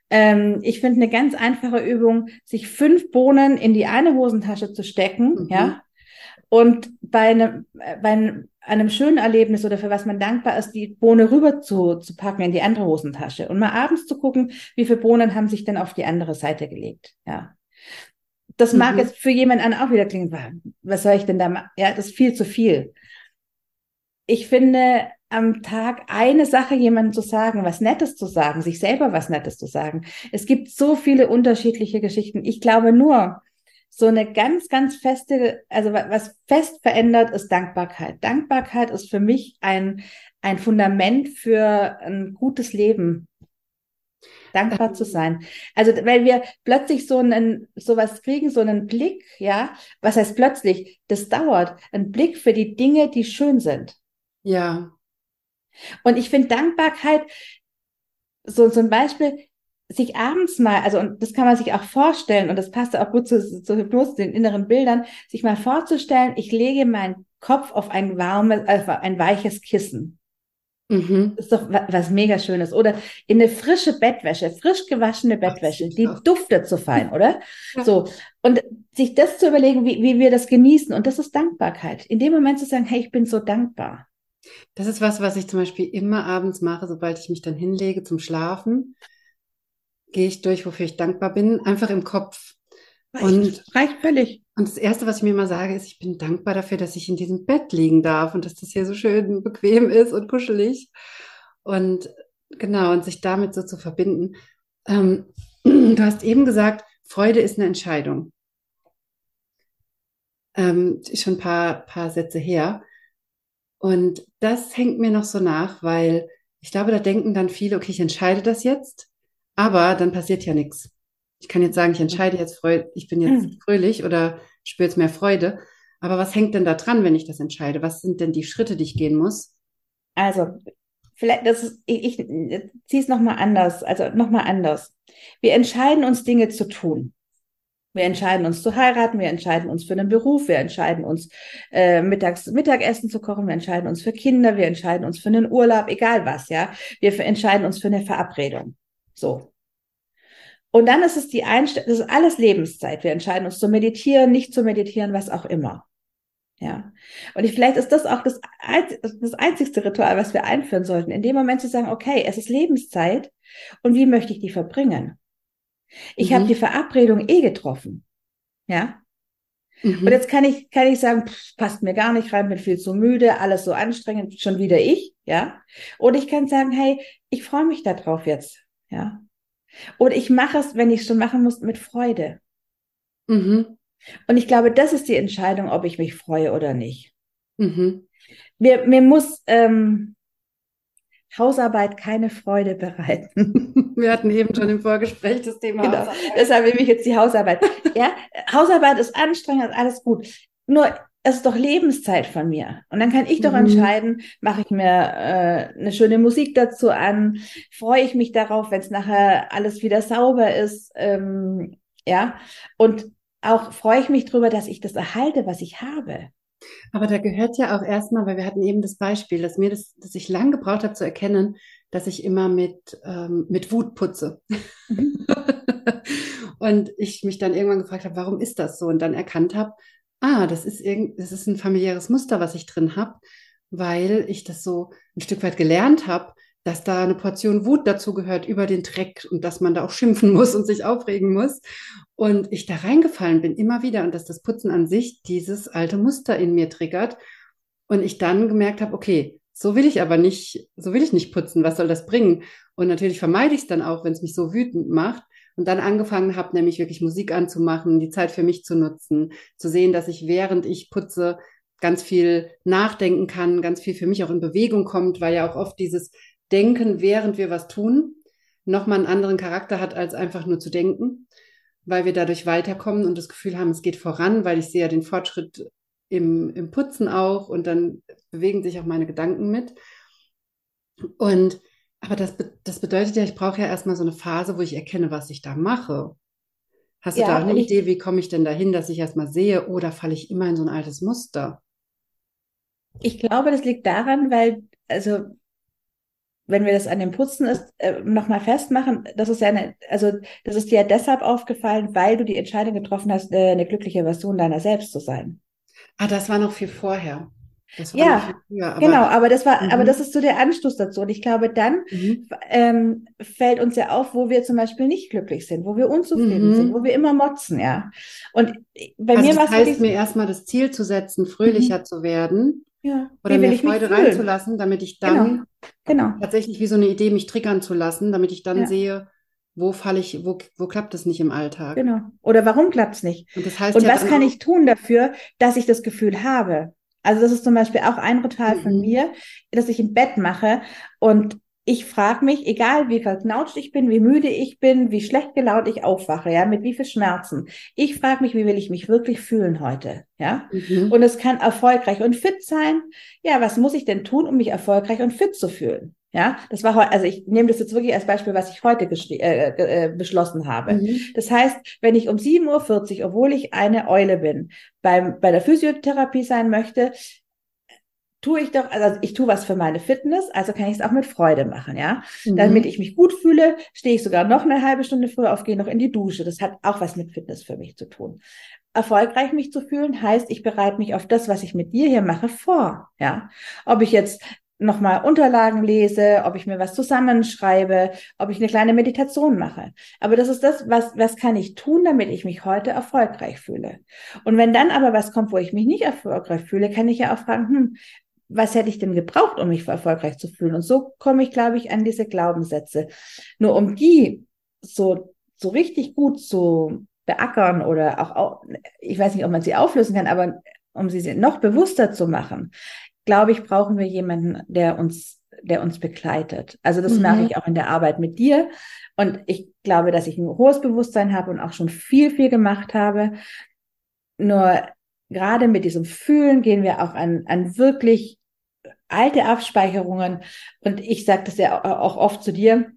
Speaker 3: Ähm, ich finde eine ganz einfache Übung, sich fünf Bohnen in die eine Hosentasche zu stecken, mhm. ja. Und bei einem, bei einem schönen Erlebnis oder für was man dankbar ist, die Bohne rüber zu, zu packen in die andere Hosentasche und mal abends zu gucken, wie viele Bohnen haben sich denn auf die andere Seite gelegt, ja. Das mag mhm. jetzt für jemanden auch wieder klingen, was soll ich denn da machen? Ja, das ist viel zu viel. Ich finde, am Tag eine Sache jemandem zu sagen, was Nettes zu sagen, sich selber was Nettes zu sagen. Es gibt so viele unterschiedliche Geschichten. Ich glaube nur, so eine ganz, ganz feste, also was fest verändert, ist Dankbarkeit. Dankbarkeit ist für mich ein, ein Fundament für ein gutes Leben. Dankbar zu sein. Also, weil wir plötzlich so einen, sowas kriegen, so einen Blick, ja. Was heißt plötzlich? Das dauert. Ein Blick für die Dinge, die schön sind.
Speaker 1: Ja.
Speaker 3: Und ich finde Dankbarkeit, so zum Beispiel, sich abends mal, also und das kann man sich auch vorstellen, und das passt auch gut zu, zu Hypnose, den inneren Bildern, sich mal vorzustellen, ich lege meinen Kopf auf ein warmes, auf ein weiches Kissen. Mhm. Das ist doch was mega Schönes. Oder in eine frische Bettwäsche, frisch gewaschene Bettwäsche, die duftet so fein, oder? Ja. So. Und sich das zu überlegen, wie, wie wir das genießen. Und das ist Dankbarkeit. In dem Moment zu sagen, hey, ich bin so dankbar.
Speaker 1: Das ist was, was ich zum Beispiel immer abends mache, sobald ich mich dann hinlege zum Schlafen, gehe ich durch, wofür ich dankbar bin, einfach im Kopf.
Speaker 3: Reicht, und reicht völlig.
Speaker 1: Und das Erste, was ich mir immer sage, ist, ich bin dankbar dafür, dass ich in diesem Bett liegen darf und dass das hier so schön bequem ist und kuschelig. Und genau, und sich damit so zu verbinden. Ähm, du hast eben gesagt, Freude ist eine Entscheidung. Ähm, schon ein paar, paar Sätze her. Und das hängt mir noch so nach, weil ich glaube, da denken dann viele, okay, ich entscheide das jetzt, aber dann passiert ja nichts. Ich kann jetzt sagen, ich entscheide jetzt ich bin jetzt hm. fröhlich oder spüre jetzt mehr Freude. Aber was hängt denn da dran, wenn ich das entscheide? Was sind denn die Schritte, die ich gehen muss?
Speaker 3: Also, vielleicht, das ist, ich, ich ziehe es nochmal anders, also nochmal anders. Wir entscheiden uns Dinge zu tun. Wir entscheiden uns zu heiraten, wir entscheiden uns für einen Beruf, wir entscheiden uns äh, mittags Mittagessen zu kochen, wir entscheiden uns für Kinder, wir entscheiden uns für einen Urlaub, egal was, ja. Wir entscheiden uns für eine Verabredung. So. Und dann ist es die Einstellung, das ist alles Lebenszeit. Wir entscheiden uns zu meditieren, nicht zu meditieren, was auch immer. Ja. Und ich, vielleicht ist das auch das, das einzigste Ritual, was wir einführen sollten, in dem Moment zu sagen, okay, es ist Lebenszeit und wie möchte ich die verbringen? Ich mhm. habe die Verabredung eh getroffen. Ja. Mhm. Und jetzt kann ich, kann ich sagen, pff, passt mir gar nicht rein, bin viel zu müde, alles so anstrengend, schon wieder ich, ja. Oder ich kann sagen, hey, ich freue mich darauf jetzt, ja. Oder ich mache es, wenn ich es schon machen muss, mit Freude. Mhm. Und ich glaube, das ist die Entscheidung, ob ich mich freue oder nicht. Mhm. Mir, mir muss, ähm, Hausarbeit keine Freude bereiten.
Speaker 1: Wir hatten eben schon im Vorgespräch das Thema
Speaker 3: genau. Hausarbeit. Deshalb nehme ich jetzt die Hausarbeit. ja, Hausarbeit ist anstrengend, alles gut. Nur es ist doch Lebenszeit von mir. Und dann kann ich doch mhm. entscheiden, mache ich mir äh, eine schöne Musik dazu an, freue ich mich darauf, wenn es nachher alles wieder sauber ist. Ähm, ja, und auch freue ich mich darüber, dass ich das erhalte, was ich habe.
Speaker 1: Aber da gehört ja auch erstmal, weil wir hatten eben das Beispiel, dass mir das, dass ich lang gebraucht habe zu erkennen, dass ich immer mit, ähm, mit Wut putze. Mhm. und ich mich dann irgendwann gefragt habe, warum ist das so? Und dann erkannt habe, ah, das ist irgend, das ist ein familiäres Muster, was ich drin habe, weil ich das so ein Stück weit gelernt habe, dass da eine Portion Wut dazu gehört über den Dreck und dass man da auch schimpfen muss und sich aufregen muss. Und ich da reingefallen bin immer wieder und dass das Putzen an sich dieses alte Muster in mir triggert. Und ich dann gemerkt habe, okay, so will ich aber nicht, so will ich nicht putzen. Was soll das bringen? Und natürlich vermeide ich es dann auch, wenn es mich so wütend macht. Und dann angefangen habe, nämlich wirklich Musik anzumachen, die Zeit für mich zu nutzen, zu sehen, dass ich während ich putze ganz viel nachdenken kann, ganz viel für mich auch in Bewegung kommt, weil ja auch oft dieses Denken, während wir was tun, nochmal einen anderen Charakter hat, als einfach nur zu denken, weil wir dadurch weiterkommen und das Gefühl haben, es geht voran, weil ich sehe ja den Fortschritt im, im Putzen auch und dann bewegen sich auch meine Gedanken mit. Und Aber das, das bedeutet ja, ich brauche ja erstmal so eine Phase, wo ich erkenne, was ich da mache. Hast du
Speaker 3: Ja,
Speaker 1: da eine
Speaker 3: ich-
Speaker 1: Idee, wie komme ich denn dahin, dass ich erstmal sehe, oder falle ich immer in so ein altes Muster?
Speaker 3: Ich glaube, das liegt daran, weil, also, wenn wir das an dem Putzen ist, äh, nochmal festmachen, das ist ja eine, also, das ist dir ja deshalb aufgefallen, weil du die Entscheidung getroffen hast, äh, eine glückliche Version deiner selbst zu sein.
Speaker 1: Ah, das war noch viel vorher. Das war
Speaker 3: Ja,
Speaker 1: noch viel früher, aber
Speaker 3: Genau, aber das war, aber
Speaker 1: Mhm.
Speaker 3: das ist so der Anstoß dazu. Und ich glaube, dann
Speaker 1: Mhm.
Speaker 3: ähm, fällt uns ja auf, wo wir zum Beispiel nicht glücklich sind, wo wir unzufrieden
Speaker 1: Mhm.
Speaker 3: sind, wo wir immer motzen, ja. Und bei
Speaker 1: Also
Speaker 3: mir war
Speaker 1: das
Speaker 3: es
Speaker 1: heißt,
Speaker 3: wirklich,
Speaker 1: mir erstmal das Ziel zu setzen, fröhlicher zu werden
Speaker 3: ja,
Speaker 1: oder
Speaker 3: mich
Speaker 1: Freude reinzulassen, damit ich dann
Speaker 3: Genau.
Speaker 1: tatsächlich wie so eine Idee mich triggern zu lassen, damit ich dann
Speaker 3: Ja.
Speaker 1: sehe, wo falle ich, wo, wo klappt es nicht im Alltag.
Speaker 3: Genau. Oder warum klappt's nicht?
Speaker 1: Und das heißt
Speaker 3: Und
Speaker 1: ja
Speaker 3: was kann ich tun dafür, dass ich das Gefühl habe? Also das ist zum Beispiel auch ein Ritual von
Speaker 1: Mhm.
Speaker 3: mir, das ich im Bett mache und ich frage mich, egal wie verknautscht ich bin, wie müde ich bin, wie schlecht gelaunt ich aufwache, ja, mit wie viel Schmerzen. Ich frage mich, wie will ich mich wirklich fühlen heute, ja?
Speaker 1: Mhm.
Speaker 3: Und es kann erfolgreich und fit sein. Ja, was muss ich denn tun, um mich erfolgreich und fit zu fühlen? Ja, das war heute, also ich nehme das jetzt wirklich als Beispiel, was ich heute äh, äh, beschlossen habe.
Speaker 1: Mhm.
Speaker 3: Das heißt, wenn ich um 7.40 Uhr, obwohl ich eine Eule bin, beim, bei der Physiotherapie sein möchte, tue ich doch, also ich tue was für meine Fitness, also kann ich es auch mit Freude machen, ja.
Speaker 1: Mhm.
Speaker 3: Damit ich mich gut fühle, stehe ich sogar noch eine halbe Stunde früher auf, gehe noch in die Dusche. Das hat auch was mit Fitness für mich zu tun. Erfolgreich mich zu fühlen heißt, ich bereite mich auf das, was ich mit dir hier mache, vor, ja. Ob ich jetzt nochmal Unterlagen lese, ob ich mir was zusammenschreibe, ob ich eine kleine Meditation mache. Aber das ist das, was, was kann ich tun, damit ich mich heute erfolgreich fühle. Und wenn dann aber was kommt, wo ich mich nicht erfolgreich fühle, kann ich ja auch fragen, hm, was hätte ich denn gebraucht, um mich erfolgreich zu fühlen? Und so komme ich, glaube ich, an diese Glaubenssätze. Nur um die so, so richtig gut zu beackern oder auch, ich weiß nicht, ob man sie auflösen kann, aber um sie noch bewusster zu machen, glaube ich, brauchen wir jemanden, der uns, der uns begleitet. Also das
Speaker 1: Mhm.
Speaker 3: mache ich auch in der Arbeit mit dir. Und ich glaube, dass ich ein hohes Bewusstsein habe und auch schon viel, viel gemacht habe. Nur gerade mit diesem Fühlen gehen wir auch an, an wirklich alte Abspeicherungen. Und ich sage das ja auch oft zu dir.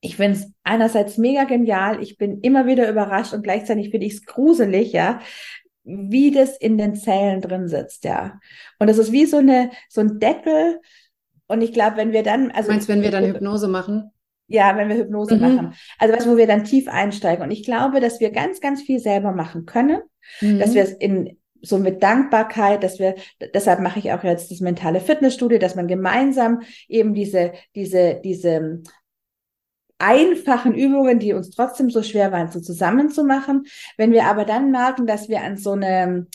Speaker 3: Ich finde es einerseits mega genial. Ich bin immer wieder überrascht und gleichzeitig finde ich es gruselig, ja, wie das in den Zellen drin sitzt, ja. Und das ist wie so eine, so ein Deckel. Und ich glaube, wenn wir dann, also
Speaker 1: Meinst du, wenn wir dann Hypnose machen?
Speaker 3: ja, wenn wir Hypnose
Speaker 1: Mhm.
Speaker 3: machen. Also was, wo wir dann tief einsteigen. Und ich glaube, dass wir ganz, ganz viel selber machen können, dass
Speaker 1: Mhm.
Speaker 3: wir es in so mit Dankbarkeit, dass wir, deshalb mache ich auch jetzt das mentale Fitnessstudio, dass man gemeinsam eben diese, diese, diese einfachen Übungen, die uns trotzdem so schwer waren, so zusammenzumachen. Wenn wir aber dann merken, dass wir an so eine,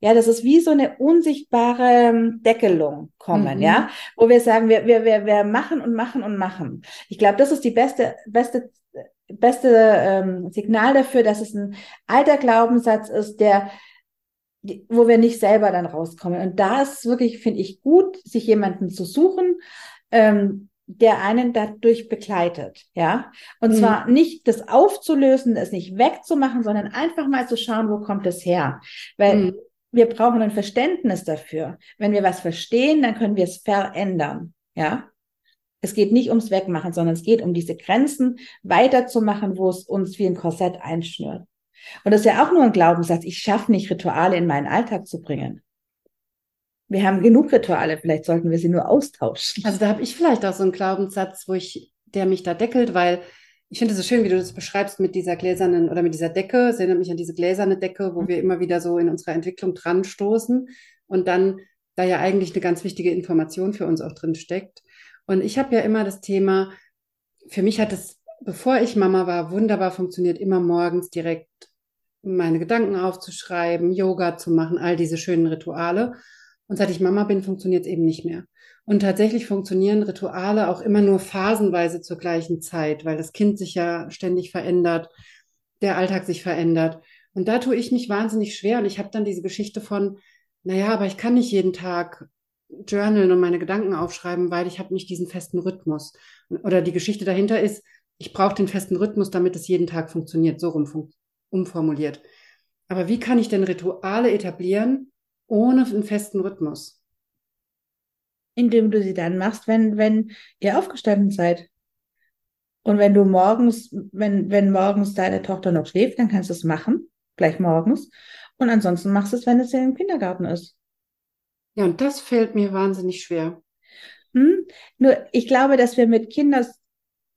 Speaker 3: ja, das ist wie so eine unsichtbare Deckelung kommen,
Speaker 1: Mhm.
Speaker 3: ja, wo wir sagen, wir, wir, wir, wir machen und machen und machen. Ich glaube, das ist die beste, beste, beste ähm, Signal dafür, dass es ein alter Glaubenssatz ist, der wo wir nicht selber dann rauskommen. Und da ist wirklich, finde ich, gut, sich jemanden zu suchen, ähm, der einen dadurch begleitet, ja. Und
Speaker 1: Mhm.
Speaker 3: zwar nicht das aufzulösen, es nicht wegzumachen, sondern einfach mal zu schauen, wo kommt es her. Weil
Speaker 1: Mhm.
Speaker 3: wir brauchen ein Verständnis dafür. Wenn wir was verstehen, dann können wir es verändern, ja. Es geht nicht ums Wegmachen, sondern es geht um diese Grenzen weiterzumachen, wo es uns wie ein Korsett einschnürt. Und das ist ja auch nur ein Glaubenssatz. Ich schaffe nicht, Rituale in meinen Alltag zu bringen. Wir haben genug Rituale, vielleicht sollten wir sie nur austauschen.
Speaker 1: Also da habe ich vielleicht auch so einen Glaubenssatz, wo ich, der mich da deckelt, weil ich finde es so schön, wie du das beschreibst mit dieser gläsernen oder mit dieser Decke. Es erinnert mich an diese gläserne Decke, wo wir immer wieder so in unserer Entwicklung dran stoßen und dann da ja eigentlich eine ganz wichtige Information für uns auch drin steckt. Und ich habe ja immer das Thema, für mich hat es, bevor ich Mama war, wunderbar funktioniert, immer morgens direkt meine Gedanken aufzuschreiben, Yoga zu machen, all diese schönen Rituale. Und seit ich Mama bin, funktioniert es eben nicht mehr. Und tatsächlich funktionieren Rituale auch immer nur phasenweise zur gleichen Zeit, weil das Kind sich ja ständig verändert, der Alltag sich verändert. Und da tue ich mich wahnsinnig schwer. Und ich habe dann diese Geschichte von, naja, aber ich kann nicht jeden Tag journalen und meine Gedanken aufschreiben, weil ich habe nicht diesen festen Rhythmus. Oder die Geschichte dahinter ist, ich brauche den festen Rhythmus, damit es jeden Tag funktioniert, so rum fun umformuliert. Aber wie kann ich denn Rituale etablieren ohne einen festen Rhythmus?
Speaker 3: Indem du sie dann machst, wenn, wenn ihr aufgestanden seid. Und wenn du morgens, wenn, wenn morgens deine Tochter noch schläft, dann kannst du es machen, gleich morgens. Und ansonsten machst du es, wenn es ja im Kindergarten ist.
Speaker 1: Ja, und das fällt mir wahnsinnig schwer.
Speaker 3: Hm? Nur, ich glaube, dass wir mit Kindern,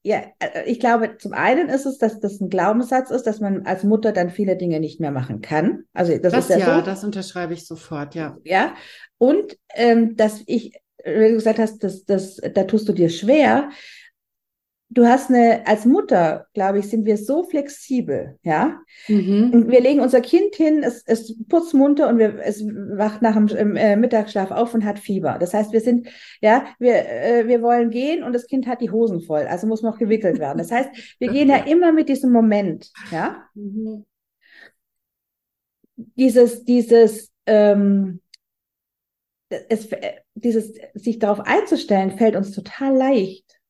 Speaker 3: ja, äh, ich glaube, zum einen ist es, dass das ein Glaubenssatz ist, dass man als Mutter dann viele Dinge nicht mehr machen kann. Also das,
Speaker 1: das
Speaker 3: ist ja,
Speaker 1: ja
Speaker 3: so.
Speaker 1: das unterschreibe ich sofort, ja.
Speaker 3: Ja. Und ähm, dass ich, wie du gesagt hast, das, das, da tust du dir schwer, du hast eine, als Mutter, glaube ich, sind wir so flexibel, ja.
Speaker 1: Mhm.
Speaker 3: Und wir legen unser Kind hin, es, es putzt munter und wir, es wacht nach dem äh, Mittagsschlaf auf und hat Fieber. Das heißt, wir sind, ja, wir, äh, wir wollen gehen und das Kind hat die Hosen voll, also muss noch gewickelt werden. Das heißt, wir gehen ja immer mit diesem Moment, ja.
Speaker 1: Mhm.
Speaker 3: Dieses, dieses, ähm, es, dieses, sich darauf einzustellen, fällt uns total leicht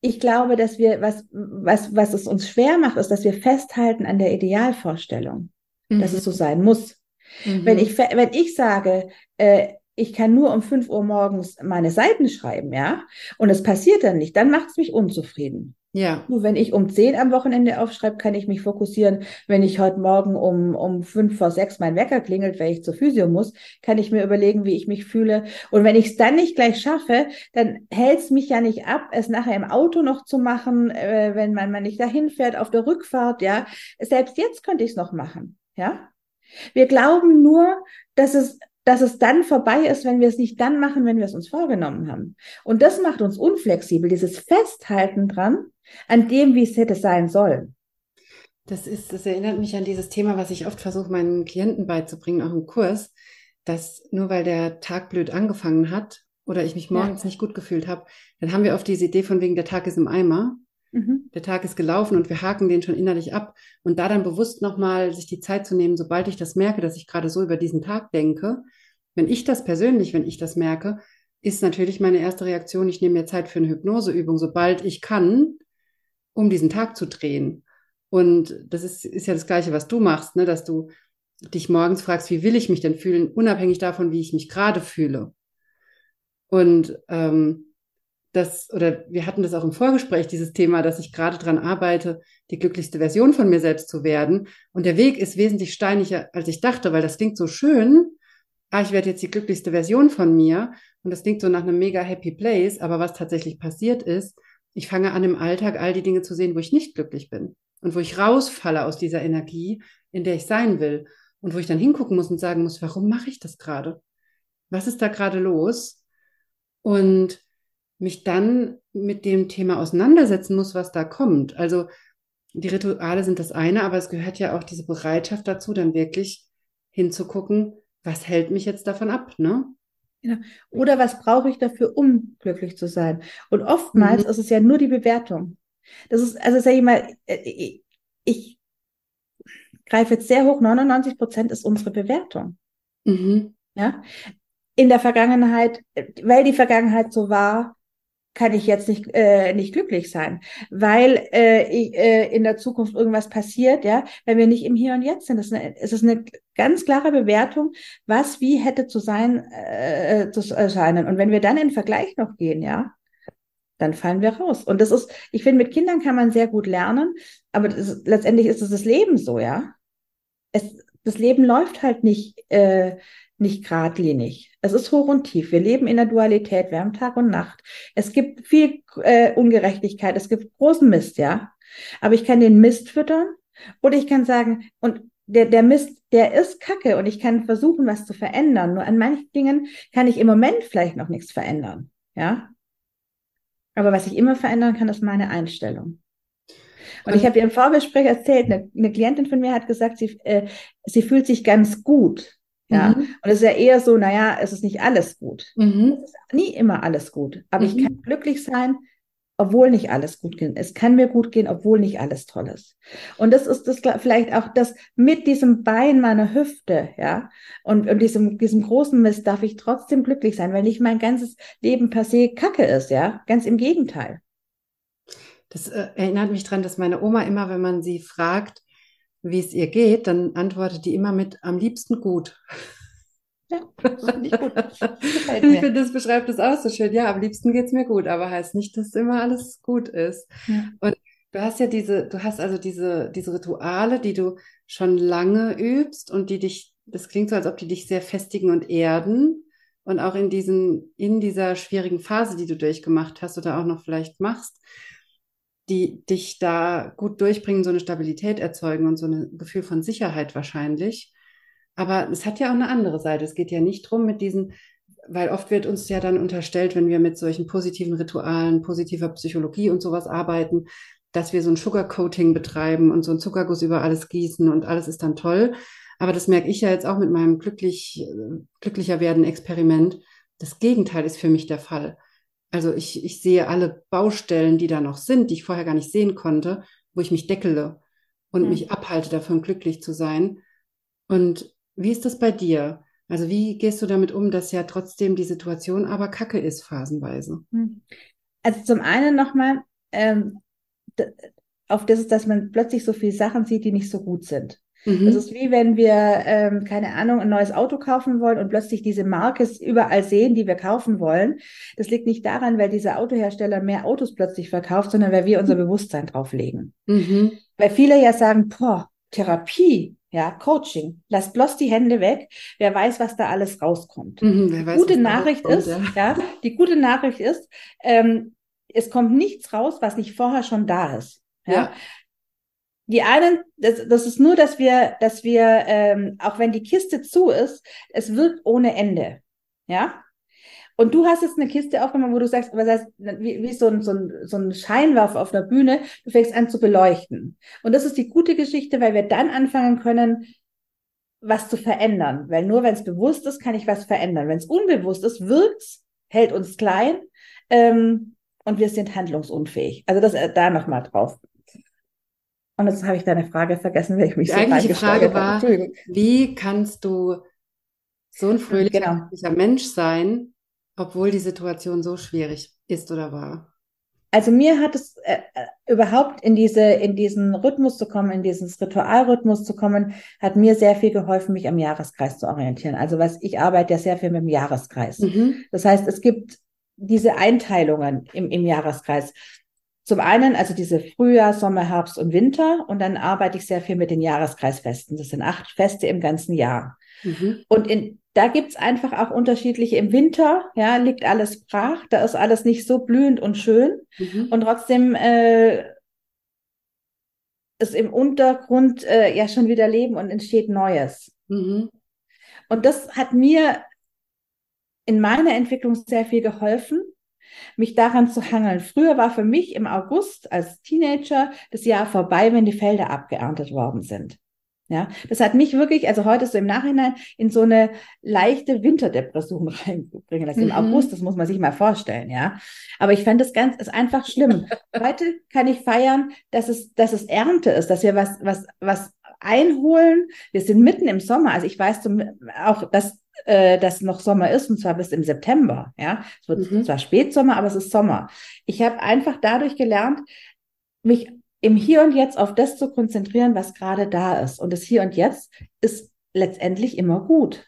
Speaker 3: ich glaube, dass wir, was, was, was es uns schwer macht, ist, dass wir festhalten an der Idealvorstellung,
Speaker 1: Mhm.
Speaker 3: dass es so sein muss.
Speaker 1: Mhm.
Speaker 3: Wenn ich, wenn ich sage, äh, ich kann nur um 5 Uhr morgens meine Seiten schreiben, ja, und es passiert dann nicht, dann macht es mich unzufrieden.
Speaker 1: Ja.
Speaker 3: Nur wenn ich um 10 am Wochenende aufschreibe, kann ich mich fokussieren. Wenn ich heute Morgen um, um 5 vor 6 mein Wecker klingelt, weil ich zur Physio muss, kann ich mir überlegen, wie ich mich fühle. Und wenn ich es dann nicht gleich schaffe, dann hält es mich ja nicht ab, es nachher im Auto noch zu machen, äh, wenn man mal nicht dahin fährt, auf der Rückfahrt, ja. Selbst jetzt könnte ich es noch machen, ja. Wir glauben nur, dass es dass es dann vorbei ist, wenn wir es nicht dann machen, wenn wir es uns vorgenommen haben. Und das macht uns unflexibel, dieses Festhalten dran, an dem, wie es hätte sein sollen.
Speaker 1: Das ist, das erinnert mich an dieses Thema, was ich oft versuche, meinen Klienten beizubringen, auch im Kurs, dass nur weil der Tag blöd angefangen hat oder ich mich morgens nicht gut gefühlt habe, dann haben wir oft diese Idee von wegen, der Tag ist im Eimer,
Speaker 3: Mhm.
Speaker 1: der Tag ist gelaufen und wir haken den schon innerlich ab. Und da dann bewusst nochmal sich die Zeit zu nehmen, sobald ich das merke, dass ich gerade so über diesen Tag denke, wenn ich das persönlich, wenn ich das merke, ist natürlich meine erste Reaktion, ich nehme mir Zeit für eine Hypnoseübung, sobald ich kann, um diesen Tag zu drehen. Und das ist, ist ja das Gleiche, was du machst, ne? dass du dich morgens fragst, wie will ich mich denn fühlen, unabhängig davon, wie ich mich gerade fühle. Und ähm, das, oder wir hatten das auch im Vorgespräch, dieses Thema, dass ich gerade dran arbeite, die glücklichste Version von mir selbst zu werden. Und der Weg ist wesentlich steiniger, als ich dachte, weil das klingt so schön. Ah, ich werde jetzt die glücklichste Version von mir. Und das klingt so nach einem mega happy place. Aber was tatsächlich passiert ist, ich fange an, im Alltag all die Dinge zu sehen, wo ich nicht glücklich bin. Und wo ich rausfalle aus dieser Energie, in der ich sein will. Und wo ich dann hingucken muss und sagen muss, warum mache ich das gerade? Was ist da gerade los? Und mich dann mit dem Thema auseinandersetzen muss, was da kommt. Also die Rituale sind das eine, aber es gehört ja auch diese Bereitschaft dazu, dann wirklich hinzugucken, was hält mich jetzt davon ab, ne?
Speaker 3: Oder was brauche ich dafür, um glücklich zu sein? Und oftmals
Speaker 1: Mhm.
Speaker 3: ist es ja nur die Bewertung. Das ist, also sag ich mal, äh, ich, ich greife jetzt sehr hoch, 99 Prozent ist unsere Bewertung.
Speaker 1: Mhm.
Speaker 3: Ja, in der Vergangenheit, äh, weil die Vergangenheit so war, kann ich jetzt nicht äh, nicht glücklich sein, weil äh, ich, äh, in der Zukunft irgendwas passiert, ja, wenn wir nicht im Hier und Jetzt sind. Das ist eine, es ist eine ganz klare Bewertung, was wie hätte zu sein äh, zu erscheinen. Und wenn wir dann in Vergleich noch gehen, ja, dann fallen wir raus. Und das ist, ich finde, mit Kindern kann man sehr gut lernen, aber ist, letztendlich ist es das Leben so, ja. Es, das Leben läuft halt nicht äh, nicht geradlinig. Es ist hoch und tief. Wir leben in der Dualität. Wir haben Tag und Nacht. Es gibt viel äh, Ungerechtigkeit. Es gibt großen Mist, ja. Aber ich kann den Mist füttern oder ich kann sagen, und der, der Mist, der ist kacke und ich kann versuchen, was zu verändern. Nur an manchen Dingen kann ich im Moment vielleicht noch nichts verändern, ja. Aber was ich immer verändern kann, ist meine Einstellung. Und ich habe dir im Vorgespräch erzählt, eine, eine Klientin von mir hat gesagt, sie, äh, sie fühlt sich ganz gut. Ja,
Speaker 1: Mhm.
Speaker 3: und es ist ja eher so, naja, es ist nicht alles gut.
Speaker 1: Mhm.
Speaker 3: Es ist nie immer alles gut. Aber ich
Speaker 1: Mhm.
Speaker 3: kann glücklich sein, obwohl nicht alles gut geht. Es kann mir gut gehen, obwohl nicht alles toll ist. Und das ist das vielleicht auch das mit diesem Bein meiner Hüfte, ja, und, und diesem, diesem großen Mist darf ich trotzdem glücklich sein, weil nicht mein ganzes Leben per se Kacke ist, ja. Ganz im Gegenteil.
Speaker 1: Das äh, erinnert mich dran, dass meine Oma immer, wenn man sie fragt, wie es ihr geht, dann antwortet die immer mit am liebsten gut. Ja, das finde ich gut. ich finde, das beschreibt es auch so schön. Ja, am liebsten geht es mir gut, aber heißt nicht, dass immer alles gut ist. Ja. Und du hast ja diese, du hast also diese, diese Rituale, die du schon lange übst und die dich, das klingt so, als ob die dich sehr festigen und erden. Und auch in diesen, in dieser schwierigen Phase, die du durchgemacht hast oder auch noch vielleicht machst, die dich da gut durchbringen, so eine Stabilität erzeugen und so ein Gefühl von Sicherheit wahrscheinlich. Aber es hat ja auch eine andere Seite. Es geht ja nicht drum mit diesen, weil oft wird uns ja dann unterstellt, wenn wir mit solchen positiven Ritualen, positiver Psychologie und sowas arbeiten, dass wir so ein Sugarcoating betreiben und so ein Zuckerguss über alles gießen und alles ist dann toll. Aber das merke ich ja jetzt auch mit meinem glücklich, glücklicher werden Experiment. Das Gegenteil ist für mich der Fall. Also ich, ich sehe alle Baustellen, die da noch sind, die ich vorher gar nicht sehen konnte, wo ich mich deckele und mhm. mich abhalte davon, glücklich zu sein. Und wie ist das bei dir? Also wie gehst du damit um, dass ja trotzdem die Situation aber kacke ist, phasenweise? Hm.
Speaker 3: Also zum einen nochmal, ähm, auf das ist, dass man plötzlich so viele Sachen sieht, die nicht so gut sind. Mhm. Das ist wie wenn wir, ähm, keine Ahnung, ein neues Auto kaufen wollen und plötzlich diese Marke überall sehen, die wir kaufen wollen. Das liegt nicht daran, weil dieser Autohersteller mehr Autos plötzlich verkauft, sondern weil wir unser Bewusstsein drauflegen. Mhm. Weil viele ja sagen, boah, Therapie, ja, Coaching. Lass bloß die Hände weg. Wer weiß, was da alles rauskommt. Mhm, die weiß, gute Nachricht kommt, ist, ja. ja. die gute Nachricht ist, ähm, es kommt nichts raus, was nicht vorher schon da ist. Ja. ja. Die einen, das, das ist nur, dass wir, dass wir, ähm, auch wenn die Kiste zu ist, es wirkt ohne Ende. Ja. Und du hast jetzt eine Kiste aufgemacht, wo du sagst, was heißt, wie, wie so, ein, so, ein, so ein Scheinwerfer auf der Bühne, du fängst an zu beleuchten. Und das ist die gute Geschichte, weil wir dann anfangen können, was zu verändern. Weil nur wenn es bewusst ist, kann ich was verändern. Wenn es unbewusst ist, wirkt's, hält uns klein ähm, und wir sind handlungsunfähig. Also das äh, da nochmal drauf. Und jetzt habe ich deine Frage vergessen, weil ich mich
Speaker 1: die so eigentliche Frage war, wie kannst du so ein fröhlicher genau. Mensch sein, obwohl die Situation so schwierig ist oder war?
Speaker 3: Also mir hat es äh, äh, überhaupt in diese in diesen Rhythmus zu kommen, in diesen Ritualrhythmus zu kommen, hat mir sehr viel geholfen, mich am Jahreskreis zu orientieren. Also was ich arbeite ja sehr viel mit dem Jahreskreis. Mhm. Das heißt, es gibt diese Einteilungen im, im Jahreskreis. Zum einen also diese Frühjahr, Sommer, Herbst und Winter und dann arbeite ich sehr viel mit den Jahreskreisfesten. Das sind acht Feste im ganzen Jahr. Mhm. Und in da gibt's einfach auch unterschiedliche. Im Winter, ja, liegt alles brach, da ist alles nicht so blühend und schön. Mhm. Und trotzdem äh, ist im Untergrund äh, ja schon wieder Leben und entsteht Neues. Mhm. Und das hat mir in meiner Entwicklung sehr viel geholfen, mich daran zu hangeln. Früher war für mich im August als Teenager das Jahr vorbei, wenn die Felder abgeerntet worden sind. Ja, das hat mich wirklich, also heute so im Nachhinein, in so eine leichte Winterdepression reinbringen lassen. Mhm. Im August, das muss man sich mal vorstellen, ja. Aber ich fand das ganz, ist einfach schlimm. heute kann ich feiern, dass es, dass es Ernte ist, dass wir was, was, was einholen. Wir sind mitten im Sommer. Also ich weiß zum, auch, dass, äh, dass noch Sommer ist, und zwar bis im September, ja. Es wird mhm. zwar Spätsommer, aber es ist Sommer. Ich habe einfach dadurch gelernt, mich im Hier und Jetzt auf das zu konzentrieren, was gerade da ist. Und das Hier und Jetzt ist letztendlich immer gut.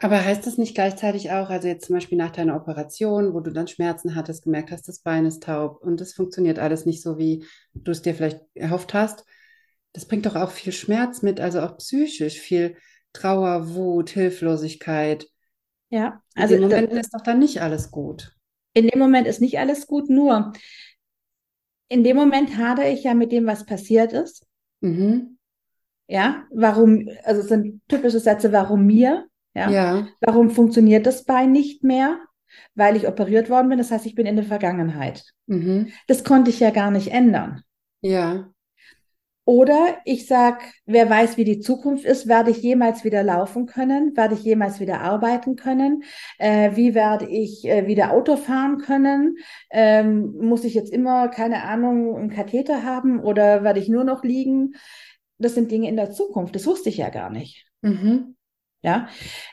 Speaker 1: Aber heißt das nicht gleichzeitig auch, also jetzt zum Beispiel nach deiner Operation, wo du dann Schmerzen hattest, gemerkt hast, das Bein ist taub und das funktioniert alles nicht so, wie du es dir vielleicht erhofft hast, das bringt doch auch viel Schmerz mit, also auch psychisch, viel Trauer, Wut, Hilflosigkeit.
Speaker 3: Ja,
Speaker 1: also in dem Moment ist doch dann nicht alles gut.
Speaker 3: In dem Moment ist nicht alles gut, nur in dem Moment hadere ich ja mit dem, was passiert ist. Mhm. Ja, warum, also es sind typische Sätze, warum mir? Ja? ja. Warum funktioniert das Bein nicht mehr? Weil ich operiert worden bin, das heißt, ich bin in der Vergangenheit. Mhm. Das konnte ich ja gar nicht ändern.
Speaker 1: Ja.
Speaker 3: Oder ich sag, wer weiß, wie die Zukunft ist, werde ich jemals wieder laufen können, werde ich jemals wieder arbeiten können, äh, wie werde ich äh, wieder Auto fahren können, ähm, muss ich jetzt immer, keine Ahnung, einen Katheter haben oder werde ich nur noch liegen? Das sind Dinge in der Zukunft, das wusste ich ja gar nicht. Mhm. Ja,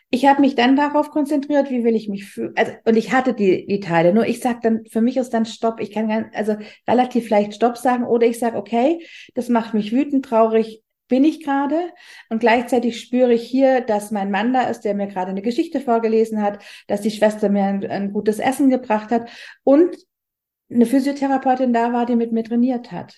Speaker 3: ich habe mich dann darauf konzentriert, wie will ich mich fühlen. Also, und ich hatte die, die Teile. Nur ich sage dann, für mich ist dann Stopp. Ich kann ganz, also relativ leicht Stopp sagen oder ich sage, okay, das macht mich wütend, traurig. bin ich gerade? Und gleichzeitig spüre ich hier, dass mein Mann da ist, der mir gerade eine Geschichte vorgelesen hat, dass die Schwester mir ein, ein gutes Essen gebracht hat und eine Physiotherapeutin da war, die mit mir trainiert hat.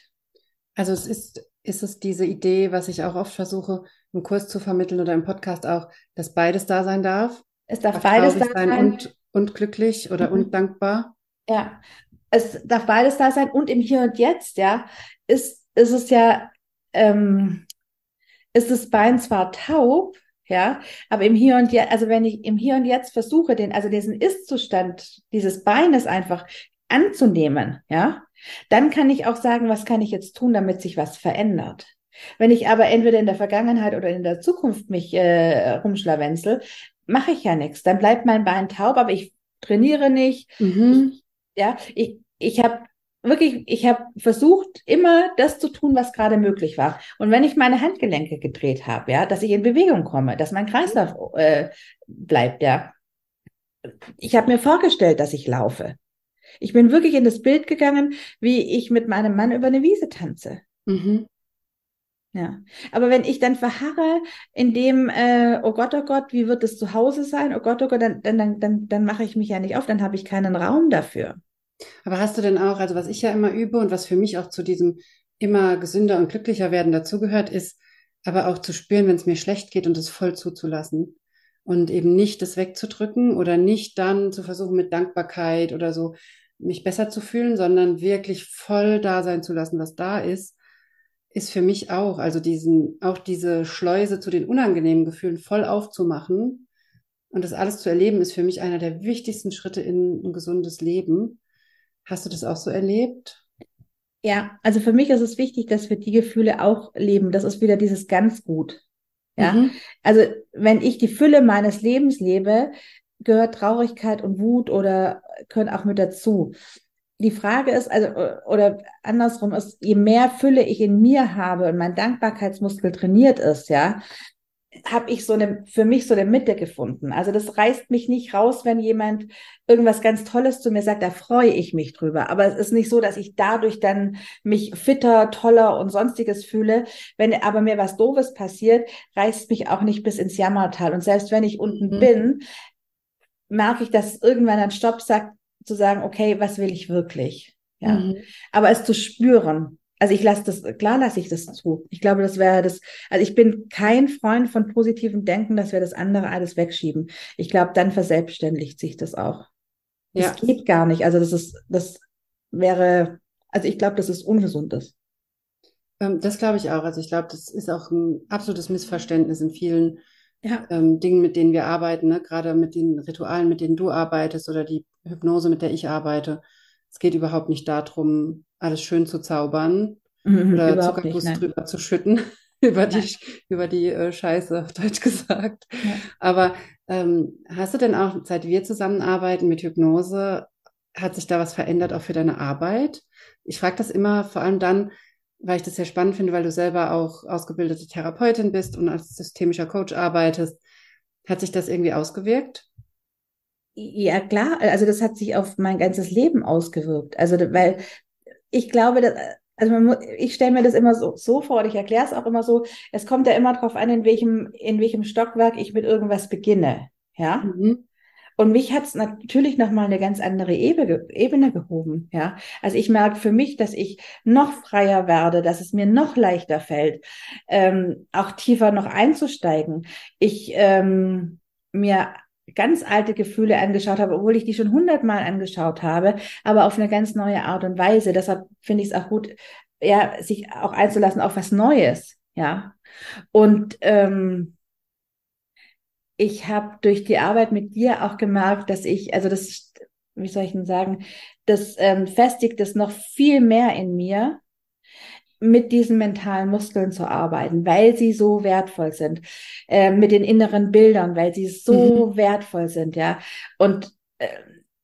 Speaker 1: Also es ist, ist es diese Idee, was ich auch oft versuche, im Kurs zu vermitteln oder im Podcast auch, dass beides da sein darf?
Speaker 3: Es darf beides da sein.
Speaker 1: Und, und glücklich oder mhm. und dankbar?
Speaker 3: Ja, es darf beides da sein und im Hier und Jetzt, ja, ist, ist es ja, ähm, ist das Bein zwar taub, ja, aber im Hier und Jetzt, also wenn ich im Hier und Jetzt versuche, den, also diesen Ist-Zustand dieses Beines einfach anzunehmen, ja, dann kann ich auch sagen, was kann ich jetzt tun, damit sich was verändert. Wenn ich aber entweder in der Vergangenheit oder in der Zukunft mich äh, rumschlawenzel, mache ich ja nichts. Dann bleibt mein Bein taub, aber ich trainiere nicht. Mhm. Ich, ja, ich, ich habe wirklich, ich habe versucht, immer das zu tun, was gerade möglich war. Und wenn ich meine Handgelenke gedreht habe, ja, dass ich in Bewegung komme, dass mein Kreislauf äh, bleibt, ja. Ich habe mir vorgestellt, dass ich laufe. Ich bin wirklich in das Bild gegangen, wie ich mit meinem Mann über eine Wiese tanze. Mhm. Ja, aber wenn ich dann verharre in dem, äh, oh Gott, oh Gott, wie wird es zu Hause sein? Oh Gott, oh Gott, dann, dann, dann, dann, mache ich mich ja nicht auf, dann habe ich keinen Raum dafür.
Speaker 1: Aber hast du denn auch, also was ich ja immer übe und was für mich auch zu diesem immer gesünder und glücklicher werden dazugehört, ist aber auch zu spüren, wenn es mir schlecht geht und es voll zuzulassen. Und eben nicht das wegzudrücken oder nicht dann zu versuchen mit Dankbarkeit oder so mich besser zu fühlen, sondern wirklich voll da sein zu lassen, was da ist, ist für mich auch, also diesen, auch diese Schleuse zu den unangenehmen Gefühlen voll aufzumachen und das alles zu erleben, ist für mich einer der wichtigsten Schritte in ein gesundes Leben. Hast du das auch so erlebt?
Speaker 3: Ja, also für mich ist es wichtig, dass wir die Gefühle auch leben. Das ist wieder dieses ganz gut. Ja, mhm. also wenn ich die Fülle meines Lebens lebe, gehört Traurigkeit und Wut oder können auch mit dazu. Die Frage ist, also, oder andersrum ist, je mehr Fülle ich in mir habe und mein Dankbarkeitsmuskel trainiert ist, ja, habe ich so eine, für mich so eine Mitte gefunden. Also das reißt mich nicht raus, wenn jemand irgendwas ganz Tolles zu mir sagt, da freue ich mich drüber. Aber es ist nicht so, dass ich dadurch dann mich fitter, toller und sonstiges fühle. Wenn aber mir was Doofes passiert, reißt mich auch nicht bis ins Jammertal. Und selbst wenn ich unten mhm. bin, merke ich, dass irgendwann ein Stopp sagt, zu sagen, okay, was will ich wirklich? Ja. Mhm. Aber es zu spüren. Also ich lasse das, klar lasse ich das zu. Ich glaube, das wäre das, also ich bin kein Freund von positivem Denken, dass wir das andere alles wegschieben. Ich glaube, dann verselbstständigt sich das auch. Ja. Das geht gar nicht. Also das ist, das wäre, also ich glaube, das ist ungesundes.
Speaker 1: Ähm, das glaube ich auch. Also ich glaube, das ist auch ein absolutes Missverständnis in vielen ja. ähm, Dingen, mit denen wir arbeiten, ne? gerade mit den Ritualen, mit denen du arbeitest oder die Hypnose, mit der ich arbeite. Es geht überhaupt nicht darum, alles schön zu zaubern mhm, oder Zuckerguss drüber zu schütten, über die, über die äh, Scheiße, auf Deutsch gesagt. Ja. Aber ähm, hast du denn auch, seit wir zusammenarbeiten mit Hypnose, hat sich da was verändert auch für deine Arbeit? Ich frage das immer vor allem dann, weil ich das sehr spannend finde, weil du selber auch ausgebildete Therapeutin bist und als systemischer Coach arbeitest. Hat sich das irgendwie ausgewirkt?
Speaker 3: Ja, klar. Also das hat sich auf mein ganzes Leben ausgewirkt. Also, weil ich glaube, dass, also man, ich stelle mir das immer so, so vor, und ich erkläre es auch immer so, es kommt ja immer darauf an, in welchem, in welchem Stockwerk ich mit irgendwas beginne. Ja. Mhm. Und mich hat es natürlich nochmal eine ganz andere Ebene, gehoben. Ja, also ich merke für mich, dass ich noch freier werde, dass es mir noch leichter fällt, ähm, auch tiefer noch einzusteigen. Ich ähm, mir ganz alte Gefühle angeschaut habe, obwohl ich die schon hundertmal angeschaut habe, aber auf eine ganz neue Art und Weise. Deshalb finde ich es auch gut, ja, sich auch einzulassen auf was Neues. Ja, und ähm, ich habe durch die Arbeit mit dir auch gemerkt, dass ich, also das, wie soll ich denn sagen, das ähm, festigt es noch viel mehr in mir, mit diesen mentalen Muskeln zu arbeiten, weil sie so wertvoll sind, äh, mit den inneren Bildern, weil sie so mhm. wertvoll sind, ja. Und äh,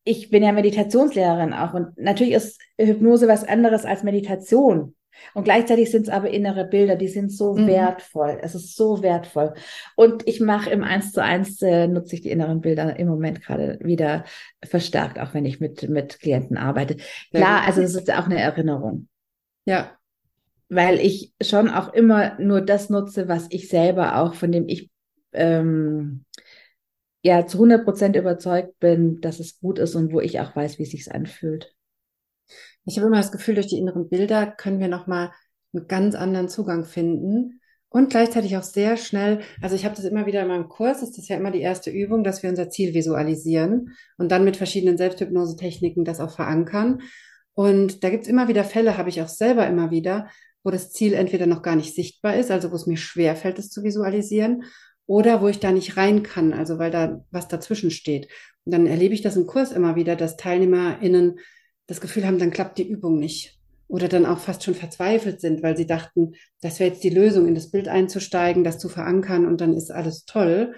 Speaker 3: ich bin ja Meditationslehrerin auch und natürlich ist Hypnose was anderes als Meditation. Und gleichzeitig sind es aber innere Bilder, die sind so mhm. wertvoll. Es ist so wertvoll. Und ich mache im Eins zu eins, äh, nutze ich die inneren Bilder im Moment gerade wieder verstärkt, auch wenn ich mit, mit Klienten arbeite. Klar, also es ist auch eine Erinnerung.
Speaker 1: Ja.
Speaker 3: weil ich schon auch immer nur das nutze, was ich selber auch, von dem ich ähm, ja zu 100 Prozent überzeugt bin, dass es gut ist und wo ich auch weiß, wie es sich anfühlt.
Speaker 1: Ich habe immer das Gefühl, durch die inneren Bilder können wir nochmal einen ganz anderen Zugang finden und gleichzeitig auch sehr schnell, also ich habe das immer wieder in meinem Kurs, ist das ja immer die erste Übung, dass wir unser Ziel visualisieren und dann mit verschiedenen Selbsthypnose-Techniken das auch verankern. Und da gibt es immer wieder Fälle, habe ich auch selber immer wieder, wo das Ziel entweder noch gar nicht sichtbar ist, also wo es mir schwer fällt, es zu visualisieren, oder wo ich da nicht rein kann, also weil da was dazwischen steht. Und dann erlebe ich das im Kurs immer wieder, dass TeilnehmerInnen das Gefühl haben, dann klappt die Übung nicht. Oder dann auch fast schon verzweifelt sind, weil sie dachten, das wäre jetzt die Lösung, in das Bild einzusteigen, das zu verankern und dann ist alles toll.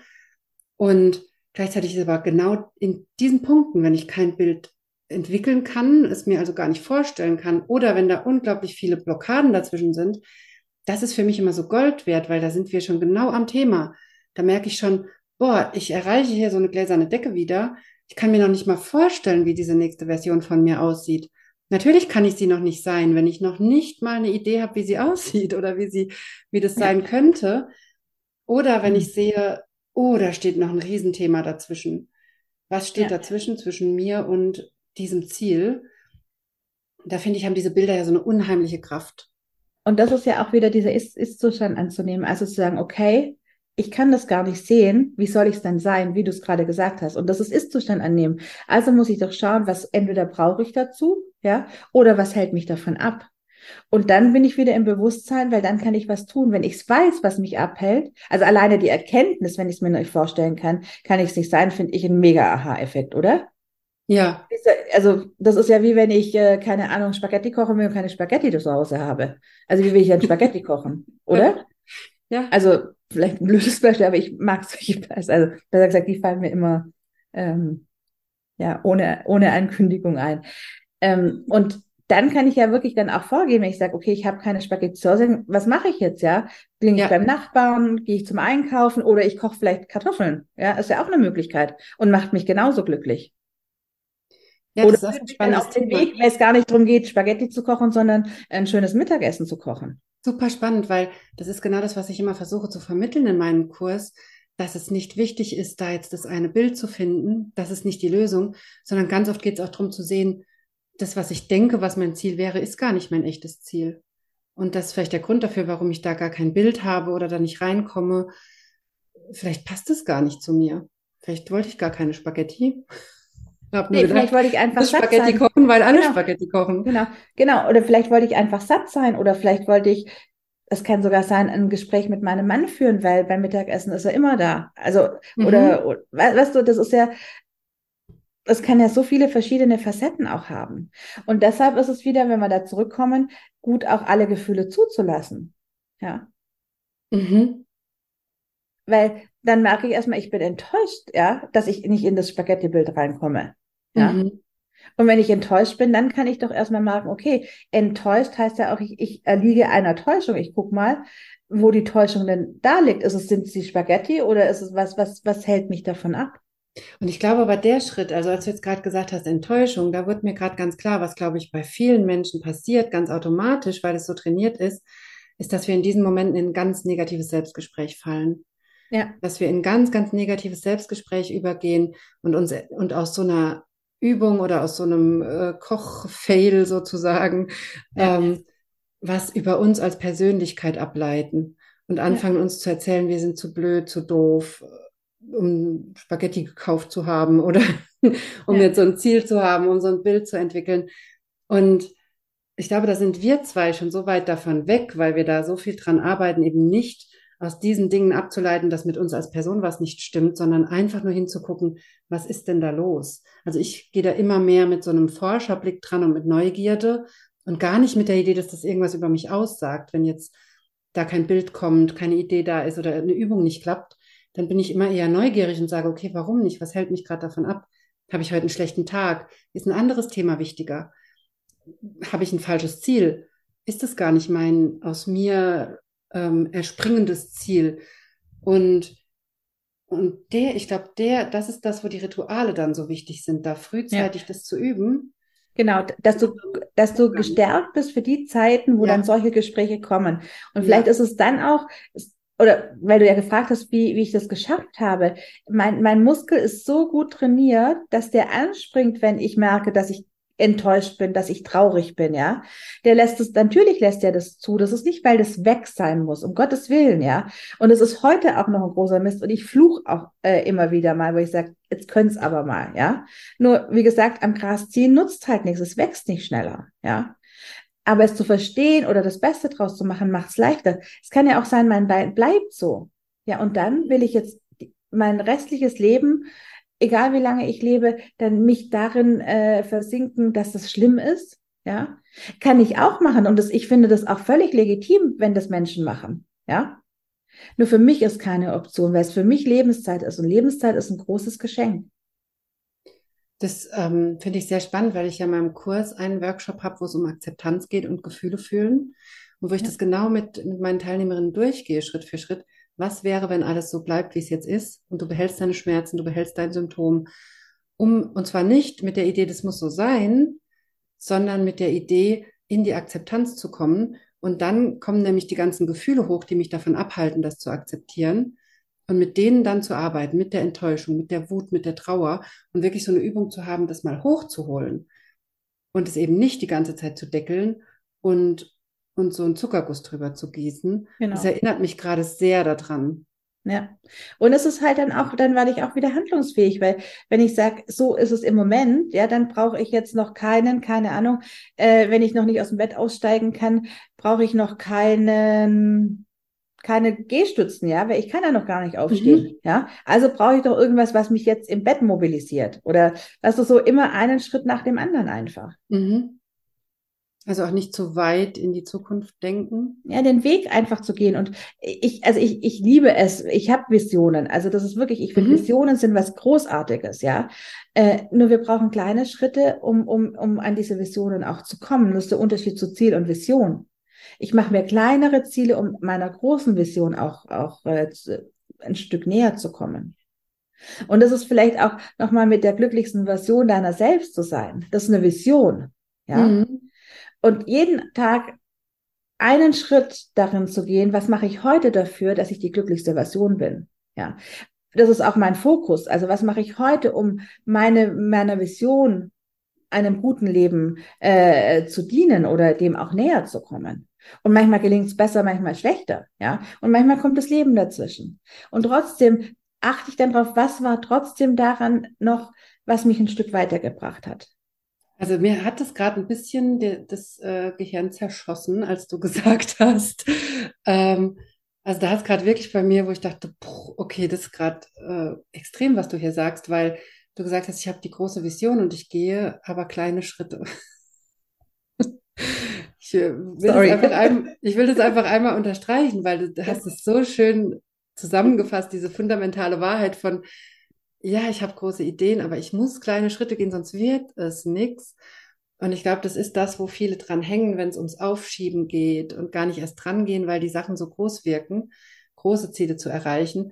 Speaker 1: Und gleichzeitig ist aber genau in diesen Punkten, wenn ich kein Bild entwickeln kann, es mir also gar nicht vorstellen kann, oder wenn da unglaublich viele Blockaden dazwischen sind, das ist für mich immer so Gold wert, weil da sind wir schon genau am Thema. Da merke ich schon, boah, ich erreiche hier so eine gläserne Decke wieder. Ich kann mir noch nicht mal vorstellen, wie diese nächste Version von mir aussieht. Natürlich kann ich sie noch nicht sein, wenn ich noch nicht mal eine Idee habe, wie sie aussieht oder wie sie, wie das sein könnte. Oder wenn ich sehe, oh, da steht noch ein Riesenthema dazwischen. Was steht ja. dazwischen, zwischen mir und diesem Ziel? Da finde ich, haben diese Bilder ja so eine unheimliche Kraft.
Speaker 3: Und das ist ja auch wieder dieser Ist-Zustand anzunehmen. Also zu sagen, okay, ich kann das gar nicht sehen, wie soll ich es denn sein, wie du es gerade gesagt hast. Und das ist Ist-Zustand annehmen. Also muss ich doch schauen, was entweder brauche ich dazu, ja, oder was hält mich davon ab. Und dann bin ich wieder im Bewusstsein, weil dann kann ich was tun. Wenn ich es weiß, was mich abhält, also alleine die Erkenntnis, wenn ich es mir nicht vorstellen kann, kann ich es nicht sein, finde ich ein mega Aha-Effekt, oder?
Speaker 1: Ja.
Speaker 3: Also das ist ja wie wenn ich, äh, keine Ahnung, Spaghetti koche und keine Spaghetti zu Hause habe. Also wie will ich ein Spaghetti kochen, oder? Ja. Also vielleicht ein blödes Beispiel, aber ich mag solche Beispiele. Also besser gesagt, die fallen mir immer ähm, ja, ohne, ohne Ankündigung ein. Ähm, und dann kann ich ja wirklich dann auch vorgehen, wenn ich sage, okay, ich habe keine Spaghetti zu Hause, was mache ich jetzt, ja? Ich ja. beim Nachbarn, gehe ich zum Einkaufen oder ich koche vielleicht Kartoffeln, ja, ist ja auch eine Möglichkeit und macht mich genauso glücklich. Ja, oder das ist ein spannendes auf den Weg, weil es gar nicht darum geht, Spaghetti zu kochen, sondern ein schönes Mittagessen zu kochen.
Speaker 1: Super spannend, weil das ist genau das, was ich immer versuche zu vermitteln in meinem Kurs, dass es nicht wichtig ist, da jetzt das eine Bild zu finden, das ist nicht die Lösung, sondern ganz oft geht es auch darum zu sehen, das, was ich denke, was mein Ziel wäre, ist gar nicht mein echtes Ziel. Und das ist vielleicht der Grund dafür, warum ich da gar kein Bild habe oder da nicht reinkomme. Vielleicht passt es gar nicht zu mir. Vielleicht wollte ich gar keine Spaghetti.
Speaker 3: Hab nee, vielleicht wollte ich einfach
Speaker 1: satt Spaghetti sein. kochen, weil alle genau. Spaghetti kochen.
Speaker 3: Genau, genau. Oder vielleicht wollte ich einfach satt sein oder vielleicht wollte ich, es kann sogar sein, ein Gespräch mit meinem Mann führen, weil beim Mittagessen ist er immer da. Also, mhm. oder, weißt du, das ist ja, es kann ja so viele verschiedene Facetten auch haben. Und deshalb ist es wieder, wenn wir da zurückkommen, gut auch alle Gefühle zuzulassen. Ja. Mhm. Weil dann merke ich erstmal, ich bin enttäuscht, ja, dass ich nicht in das Spaghetti-Bild reinkomme. Ja. Mhm. Und wenn ich enttäuscht bin, dann kann ich doch erstmal merken, okay, enttäuscht heißt ja auch, ich, ich erliege einer Täuschung. Ich guck mal, wo die Täuschung denn da liegt. Ist es, sind es die Spaghetti oder ist es was, was, was hält mich davon ab?
Speaker 1: Und ich glaube aber der Schritt, also als du jetzt gerade gesagt hast, Enttäuschung, da wird mir gerade ganz klar, was glaube ich bei vielen Menschen passiert, ganz automatisch, weil es so trainiert ist, ist, dass wir in diesen Momenten in ein ganz negatives Selbstgespräch fallen. Ja. Dass wir in ganz, ganz negatives Selbstgespräch übergehen und uns und aus so einer Übung oder aus so einem äh, Koch-Fail sozusagen ja. ähm, was über uns als Persönlichkeit ableiten und anfangen ja. uns zu erzählen, wir sind zu blöd, zu doof, um Spaghetti gekauft zu haben oder um ja. jetzt so ein Ziel zu haben, um so ein Bild zu entwickeln. Und ich glaube, da sind wir zwei schon so weit davon weg, weil wir da so viel dran arbeiten, eben nicht aus diesen Dingen abzuleiten, dass mit uns als Person was nicht stimmt, sondern einfach nur hinzugucken, was ist denn da los? Also ich gehe da immer mehr mit so einem Forscherblick dran und mit Neugierde und gar nicht mit der Idee, dass das irgendwas über mich aussagt, wenn jetzt da kein Bild kommt, keine Idee da ist oder eine Übung nicht klappt, dann bin ich immer eher neugierig und sage, okay, warum nicht? Was hält mich gerade davon ab? Habe ich heute einen schlechten Tag? Ist ein anderes Thema wichtiger? Habe ich ein falsches Ziel? Ist es gar nicht mein aus mir ähm, erspringendes Ziel? Und und der, ich glaube, der, das ist das, wo die Rituale dann so wichtig sind, da frühzeitig ja. das zu üben.
Speaker 3: Genau, dass du, dass du gestärkt bist für die Zeiten, wo ja. dann solche Gespräche kommen. Und vielleicht ja. ist es dann auch, oder weil du ja gefragt hast, wie, wie ich das geschafft habe. Mein, mein Muskel ist so gut trainiert, dass der anspringt, wenn ich merke, dass ich enttäuscht bin, dass ich traurig bin, ja. Der lässt es, natürlich lässt er das zu. Das ist nicht, weil das weg sein muss, um Gottes Willen, ja. Und es ist heute auch noch ein großer Mist und ich fluch auch äh, immer wieder mal, wo ich sage, jetzt könnt's aber mal, ja. Nur, wie gesagt, am Gras ziehen nutzt halt nichts, es wächst nicht schneller, ja. Aber es zu verstehen oder das Beste draus zu machen, macht's leichter. Es kann ja auch sein, mein Bein bleibt so. Ja, und dann will ich jetzt mein restliches Leben egal wie lange ich lebe, dann mich darin äh, versinken, dass das schlimm ist. Ja, kann ich auch machen und das, ich finde das auch völlig legitim, wenn das Menschen machen. Ja, nur für mich ist keine Option, weil es für mich Lebenszeit ist und Lebenszeit ist ein großes Geschenk.
Speaker 1: Das ähm, finde ich sehr spannend, weil ich ja in meinem Kurs einen Workshop habe, wo es um Akzeptanz geht und Gefühle fühlen und wo ich ja. das genau mit, mit meinen Teilnehmerinnen durchgehe, Schritt für Schritt was wäre, wenn alles so bleibt, wie es jetzt ist und du behältst deine Schmerzen, du behältst dein Symptom, um, und zwar nicht mit der Idee, das muss so sein, sondern mit der Idee, in die Akzeptanz zu kommen. Und dann kommen nämlich die ganzen Gefühle hoch, die mich davon abhalten, das zu akzeptieren. Und mit denen dann zu arbeiten, mit der Enttäuschung, mit der Wut, mit der Trauer und wirklich so eine Übung zu haben, das mal hochzuholen und es eben nicht die ganze Zeit zu deckeln und und so einen Zuckerguss drüber zu gießen. Genau. Das erinnert mich gerade sehr daran.
Speaker 3: Ja. Und es ist halt dann auch, dann werde ich auch wieder handlungsfähig, weil wenn ich sage, so ist es im Moment, ja, dann brauche ich jetzt noch keinen, keine Ahnung, äh, wenn ich noch nicht aus dem Bett aussteigen kann, brauche ich noch keinen, keine Gehstützen, ja, weil ich kann ja noch gar nicht aufstehen, mhm. ja. Also brauche ich doch irgendwas, was mich jetzt im Bett mobilisiert oder das ist so immer einen Schritt nach dem anderen einfach.
Speaker 1: Mhm. Also auch nicht zu weit in die Zukunft denken.
Speaker 3: Ja, den Weg einfach zu gehen. Und ich, also ich, ich liebe es. Ich habe Visionen. Also das ist wirklich, ich finde, mhm. Visionen sind was Großartiges, ja. Äh, nur wir brauchen kleine Schritte, um, um, um an diese Visionen auch zu kommen. Das ist der Unterschied zu Ziel und Vision. Ich mache mir kleinere Ziele, um meiner großen Vision auch, auch äh, ein Stück näher zu kommen. Und das ist vielleicht auch nochmal mit der glücklichsten Version deiner selbst zu sein. Das ist eine Vision. Ja. Mhm. Und jeden Tag einen Schritt darin zu gehen, was mache ich heute dafür, dass ich die glücklichste Version bin? Ja. Das ist auch mein Fokus. Also was mache ich heute, um meine, meiner Vision, einem guten Leben äh, zu dienen oder dem auch näher zu kommen? Und manchmal gelingt es besser, manchmal schlechter, ja. Und manchmal kommt das Leben dazwischen. Und trotzdem achte ich dann drauf, was war trotzdem daran noch, was mich ein Stück weitergebracht hat.
Speaker 1: Also mir hat das gerade ein bisschen de, das äh, Gehirn zerschossen, als du gesagt hast. Ähm, also da hat es gerade wirklich bei mir, wo ich dachte, boah, okay, das ist gerade äh, extrem, was du hier sagst, weil du gesagt hast, ich habe die große Vision und ich gehe aber kleine Schritte. ich, äh, will ein, ich will das einfach einmal unterstreichen, weil du hast es so schön zusammengefasst, diese fundamentale Wahrheit von, ja, ich habe große Ideen, aber ich muss kleine Schritte gehen, sonst wird es nichts. Und ich glaube, das ist das, wo viele dran hängen, wenn es ums Aufschieben geht und gar nicht erst dran gehen, weil die Sachen so groß wirken, große Ziele zu erreichen.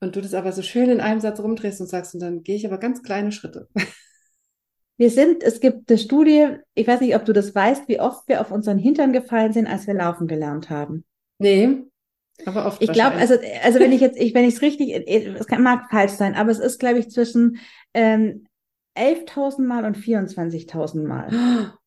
Speaker 1: Und du das aber so schön in einem Satz rumdrehst und sagst, und dann gehe ich aber ganz kleine Schritte.
Speaker 3: Wir sind, es gibt eine Studie, ich weiß nicht, ob du das weißt, wie oft wir auf unseren Hintern gefallen sind, als wir laufen gelernt haben.
Speaker 1: Nee. Aber oft
Speaker 3: ich glaube, also, also wenn ich jetzt, ich, wenn ich es richtig, es kann, mag falsch sein, aber es ist, glaube ich, zwischen ähm, 11.000 Mal und 24.000 Mal.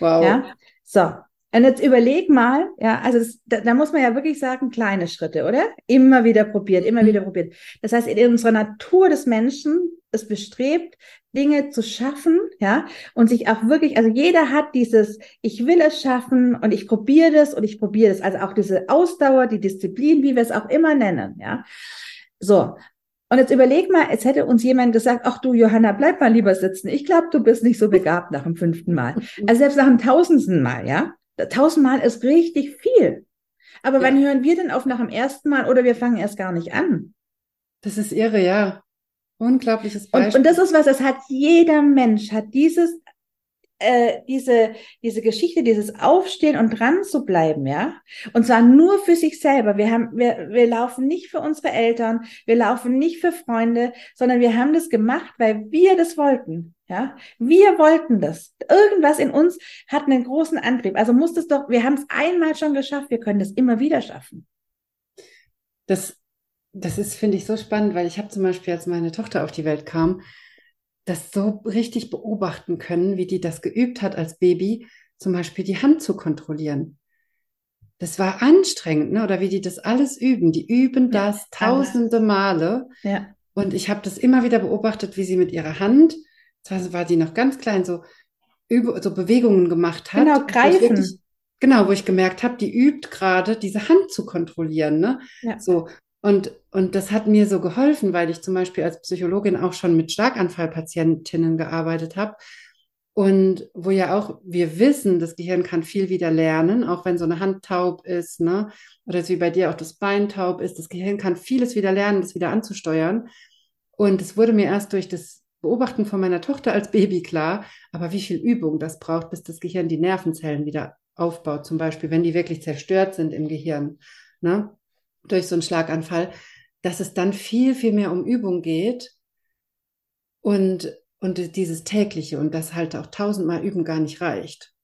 Speaker 1: Wow.
Speaker 3: Ja, so. Und jetzt überleg mal, ja, also das, da, da, muss man ja wirklich sagen, kleine Schritte, oder? Immer wieder probiert, immer mhm. wieder probiert. Das heißt, in unserer Natur des Menschen ist bestrebt, Dinge zu schaffen, ja, und sich auch wirklich, also jeder hat dieses, ich will es schaffen und ich probiere das und ich probiere das, also auch diese Ausdauer, die Disziplin, wie wir es auch immer nennen, ja. So. Und jetzt überleg mal, jetzt hätte uns jemand gesagt, ach du Johanna, bleib mal lieber sitzen. Ich glaube, du bist nicht so begabt nach dem fünften Mal. Also selbst nach dem tausendsten Mal, ja. Tausendmal ist richtig viel. Aber ja. wann hören wir denn auf nach dem ersten Mal oder wir fangen erst gar nicht an?
Speaker 1: Das ist irre, ja. Unglaubliches
Speaker 3: Beispiel. Und, und das ist was, das hat jeder Mensch, hat dieses, äh, diese, diese Geschichte, dieses Aufstehen und dran zu bleiben, ja. Und zwar nur für sich selber. Wir haben, wir, wir laufen nicht für unsere Eltern, wir laufen nicht für Freunde, sondern wir haben das gemacht, weil wir das wollten. Ja, wir wollten das. Irgendwas in uns hat einen großen Antrieb. Also muss das doch, wir haben es einmal schon geschafft, wir können das immer wieder schaffen.
Speaker 1: Das, das ist, finde ich, so spannend, weil ich habe zum Beispiel, als meine Tochter auf die Welt kam, das so richtig beobachten können, wie die das geübt hat als Baby, zum Beispiel die Hand zu kontrollieren. Das war anstrengend, ne? oder wie die das alles üben. Die üben ja, das tausende Male. Ja. Und ich habe das immer wieder beobachtet, wie sie mit ihrer Hand, zwar war die noch ganz klein, so, so Bewegungen gemacht hat.
Speaker 3: Genau, greifen.
Speaker 1: Wirklich, genau, wo ich gemerkt habe, die übt gerade, diese Hand zu kontrollieren. Ne? Ja. So, und, und das hat mir so geholfen, weil ich zum Beispiel als Psychologin auch schon mit Schlaganfallpatientinnen gearbeitet habe. Und wo ja auch wir wissen, das Gehirn kann viel wieder lernen, auch wenn so eine Hand taub ist, ne? Oder wie bei dir auch das Bein taub ist. Das Gehirn kann vieles wieder lernen, das wieder anzusteuern. Und es wurde mir erst durch das Beobachten von meiner Tochter als Baby klar, aber wie viel Übung das braucht, bis das Gehirn die Nervenzellen wieder aufbaut, zum Beispiel, wenn die wirklich zerstört sind im Gehirn. Ne? Durch so einen Schlaganfall, dass es dann viel, viel mehr um Übung geht und, und dieses tägliche und das halt auch tausendmal üben gar nicht reicht.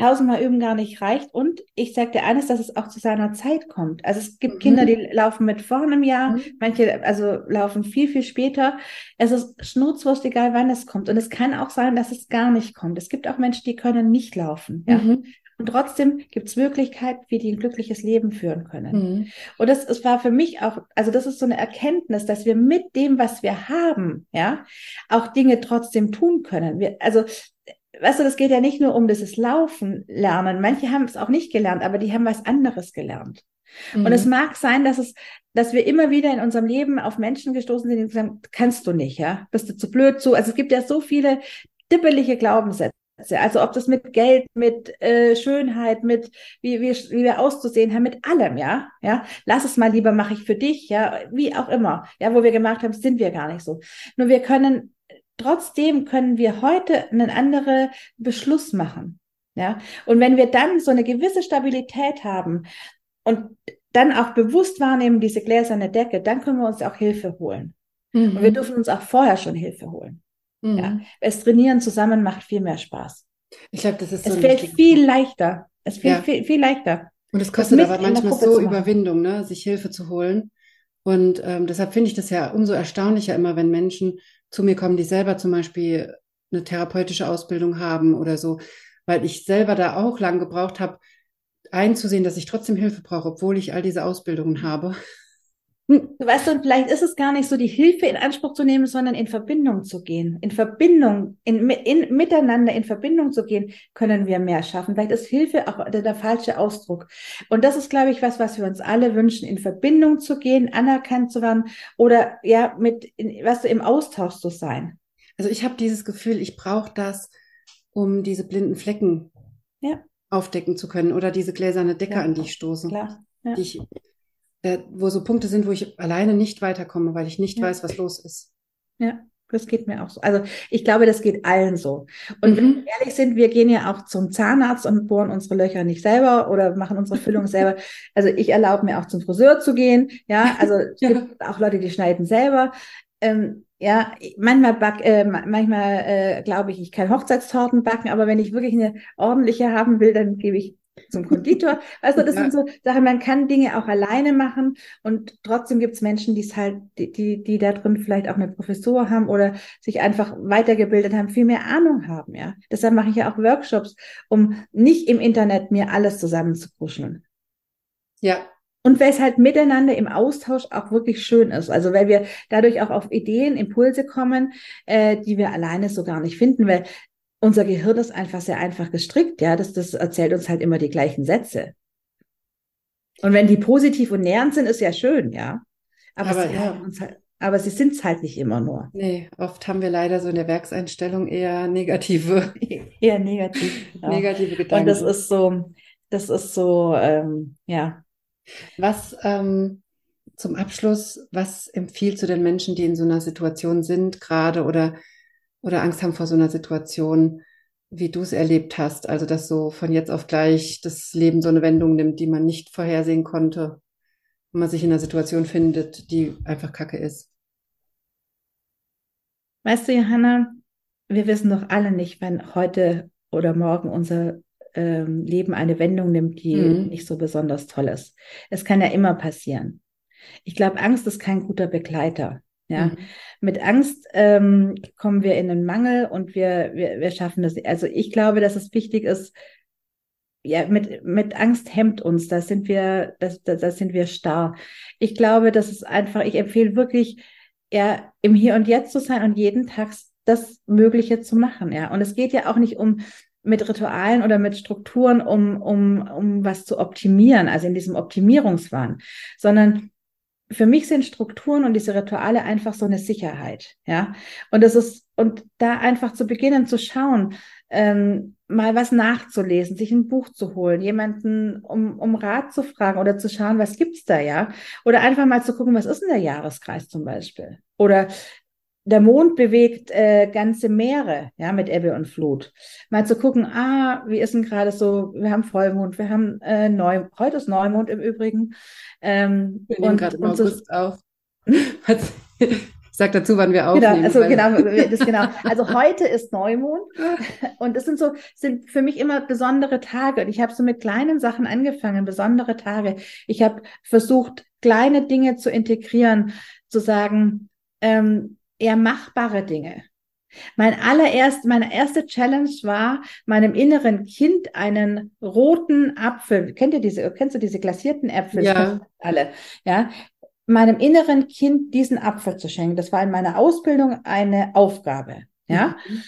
Speaker 3: Tausendmal üben gar nicht reicht. Und ich sage dir eines, dass es auch zu seiner Zeit kommt. Also es gibt mhm. Kinder, die laufen mit vorne im Jahr, mhm. manche also laufen viel, viel später. Es ist schnurzwurst egal, wann es kommt. Und es kann auch sein, dass es gar nicht kommt. Es gibt auch Menschen, die können nicht laufen. Ja? Mhm. Und trotzdem gibt es Möglichkeiten, wie die ein glückliches Leben führen können. Mhm. Und das, das war für mich auch, also das ist so eine Erkenntnis, dass wir mit dem, was wir haben, ja, auch Dinge trotzdem tun können. Wir, also weißt du, das geht ja nicht nur um dieses Laufen lernen. Manche haben es auch nicht gelernt, aber die haben was anderes gelernt. Mhm. Und es mag sein, dass es, dass wir immer wieder in unserem Leben auf Menschen gestoßen sind, die sagen, kannst du nicht, ja, bist du zu blöd zu. Also es gibt ja so viele dippelige Glaubenssätze. Also ob das mit Geld, mit äh, Schönheit, mit wie, wie, wie wir auszusehen haben, mit allem, ja, ja. Lass es mal lieber, mache ich für dich, ja, wie auch immer, ja, wo wir gemacht haben, sind wir gar nicht so. Nur wir können trotzdem können wir heute einen anderen Beschluss machen, ja. Und wenn wir dann so eine gewisse Stabilität haben und dann auch bewusst wahrnehmen, diese gläserne Decke, dann können wir uns auch Hilfe holen. Mhm. Und wir dürfen uns auch vorher schon Hilfe holen. Mhm. Ja. Es trainieren zusammen macht viel mehr Spaß.
Speaker 1: Ich glaube, das ist
Speaker 3: so. Es fällt viel leichter. Es fällt ja. viel, viel leichter.
Speaker 1: Und es kostet aber manchmal so Überwindung, ne, sich Hilfe zu holen. Und ähm, deshalb finde ich das ja umso erstaunlicher immer, wenn Menschen zu mir kommen, die selber zum Beispiel eine therapeutische Ausbildung haben oder so, weil ich selber da auch lang gebraucht habe, einzusehen, dass ich trotzdem Hilfe brauche, obwohl ich all diese Ausbildungen habe.
Speaker 3: Du weißt, und vielleicht ist es gar nicht so, die Hilfe in Anspruch zu nehmen, sondern in Verbindung zu gehen. In Verbindung, in, in, miteinander in Verbindung zu gehen, können wir mehr schaffen. Vielleicht ist Hilfe auch der, der falsche Ausdruck. Und das ist, glaube ich, was, was wir uns alle wünschen, in Verbindung zu gehen, anerkannt zu werden oder ja, mit, in, was du im Austausch zu sein.
Speaker 1: Also ich habe dieses Gefühl, ich brauche das, um diese blinden Flecken ja. aufdecken zu können oder diese gläserne Decke, ja, an die ich stoße. Klar. Ja. Die ich wo so Punkte sind, wo ich alleine nicht weiterkomme, weil ich nicht ja. weiß, was los ist.
Speaker 3: Ja, das geht mir auch so. Also ich glaube, das geht allen so. Und mhm. wenn wir ehrlich sind, wir gehen ja auch zum Zahnarzt und bohren unsere Löcher nicht selber oder machen unsere Füllung selber. Also ich erlaube mir auch zum Friseur zu gehen. Ja, also es gibt auch Leute, die schneiden selber. Ähm, ja, manchmal back, äh, manchmal äh, glaube ich, ich kann Hochzeitstorten backen, aber wenn ich wirklich eine ordentliche haben will, dann gebe ich zum Konditor. Weißt du, das ja. sind so Sachen, man kann Dinge auch alleine machen und trotzdem gibt es Menschen, die es halt, die, die, die da drin vielleicht auch eine Professur haben oder sich einfach weitergebildet haben, viel mehr Ahnung haben, ja. Deshalb mache ich ja auch Workshops, um nicht im Internet mir alles zusammenzukuscheln.
Speaker 1: Ja,
Speaker 3: und weil es halt miteinander im Austausch auch wirklich schön ist. Also weil wir dadurch auch auf Ideen, Impulse kommen, äh, die wir alleine so gar nicht finden. Weil unser Gehirn ist einfach sehr einfach gestrickt, ja, das, das erzählt uns halt immer die gleichen Sätze. Und wenn die positiv und nähernd sind, ist ja schön, ja. Aber, aber, ja. Halt, aber sie sind es halt nicht immer nur.
Speaker 1: Nee, oft haben wir leider so in der Werkseinstellung eher negative.
Speaker 3: eher negativ.
Speaker 1: Genau. Negative Gedanken.
Speaker 3: Und das ist so, das ist so, ähm, ja.
Speaker 1: Was ähm, zum Abschluss, was empfiehlst du den Menschen, die in so einer Situation sind, gerade oder oder Angst haben vor so einer Situation, wie du es erlebt hast. Also, dass so von jetzt auf gleich das Leben so eine Wendung nimmt, die man nicht vorhersehen konnte. Und man sich in einer Situation findet, die einfach kacke ist.
Speaker 3: Weißt du, Johanna, wir wissen doch alle nicht, wann heute oder morgen unser ähm, Leben eine Wendung nimmt, die mhm. nicht so besonders toll ist. Es kann ja immer passieren. Ich glaube, Angst ist kein guter Begleiter. Ja, mhm. mit Angst ähm, kommen wir in einen Mangel und wir, wir, wir schaffen das. Also ich glaube, dass es wichtig ist, ja, mit, mit Angst hemmt uns. Da sind wir, das, das, das sind wir starr. Ich glaube, das ist einfach, ich empfehle wirklich, ja, im Hier und Jetzt zu sein und jeden Tag das Mögliche zu machen. Ja, und es geht ja auch nicht um mit Ritualen oder mit Strukturen, um, um, um was zu optimieren, also in diesem Optimierungswahn, sondern für mich sind Strukturen und diese Rituale einfach so eine Sicherheit, ja. Und das ist, und da einfach zu beginnen zu schauen, ähm, mal was nachzulesen, sich ein Buch zu holen, jemanden um, um Rat zu fragen oder zu schauen, was gibt's da, ja? Oder einfach mal zu gucken, was ist denn der Jahreskreis zum Beispiel? Oder der Mond bewegt äh, ganze Meere, ja, mit Ebbe und Flut. Mal zu gucken, ah, wie ist denn gerade so, wir haben Vollmond, wir haben äh, Neu heute ist Neumond im Übrigen.
Speaker 1: Ähm, wir nehmen gerade im August so, auf. Sag dazu, wann wir genau, aufnehmen.
Speaker 3: Genau, also genau, das genau. Also heute ist Neumond und das sind so sind für mich immer besondere Tage und ich habe so mit kleinen Sachen angefangen, besondere Tage. Ich habe versucht, kleine Dinge zu integrieren, zu sagen, ähm, eher machbare Dinge. Mein allererst, meine erste Challenge war, meinem inneren Kind einen roten Apfel, kennt ihr diese, kennst du diese glasierten Äpfel?
Speaker 1: Ja.
Speaker 3: Alle, ja. Meinem inneren Kind diesen Apfel zu schenken. Das war in meiner Ausbildung eine Aufgabe, ja. Mhm.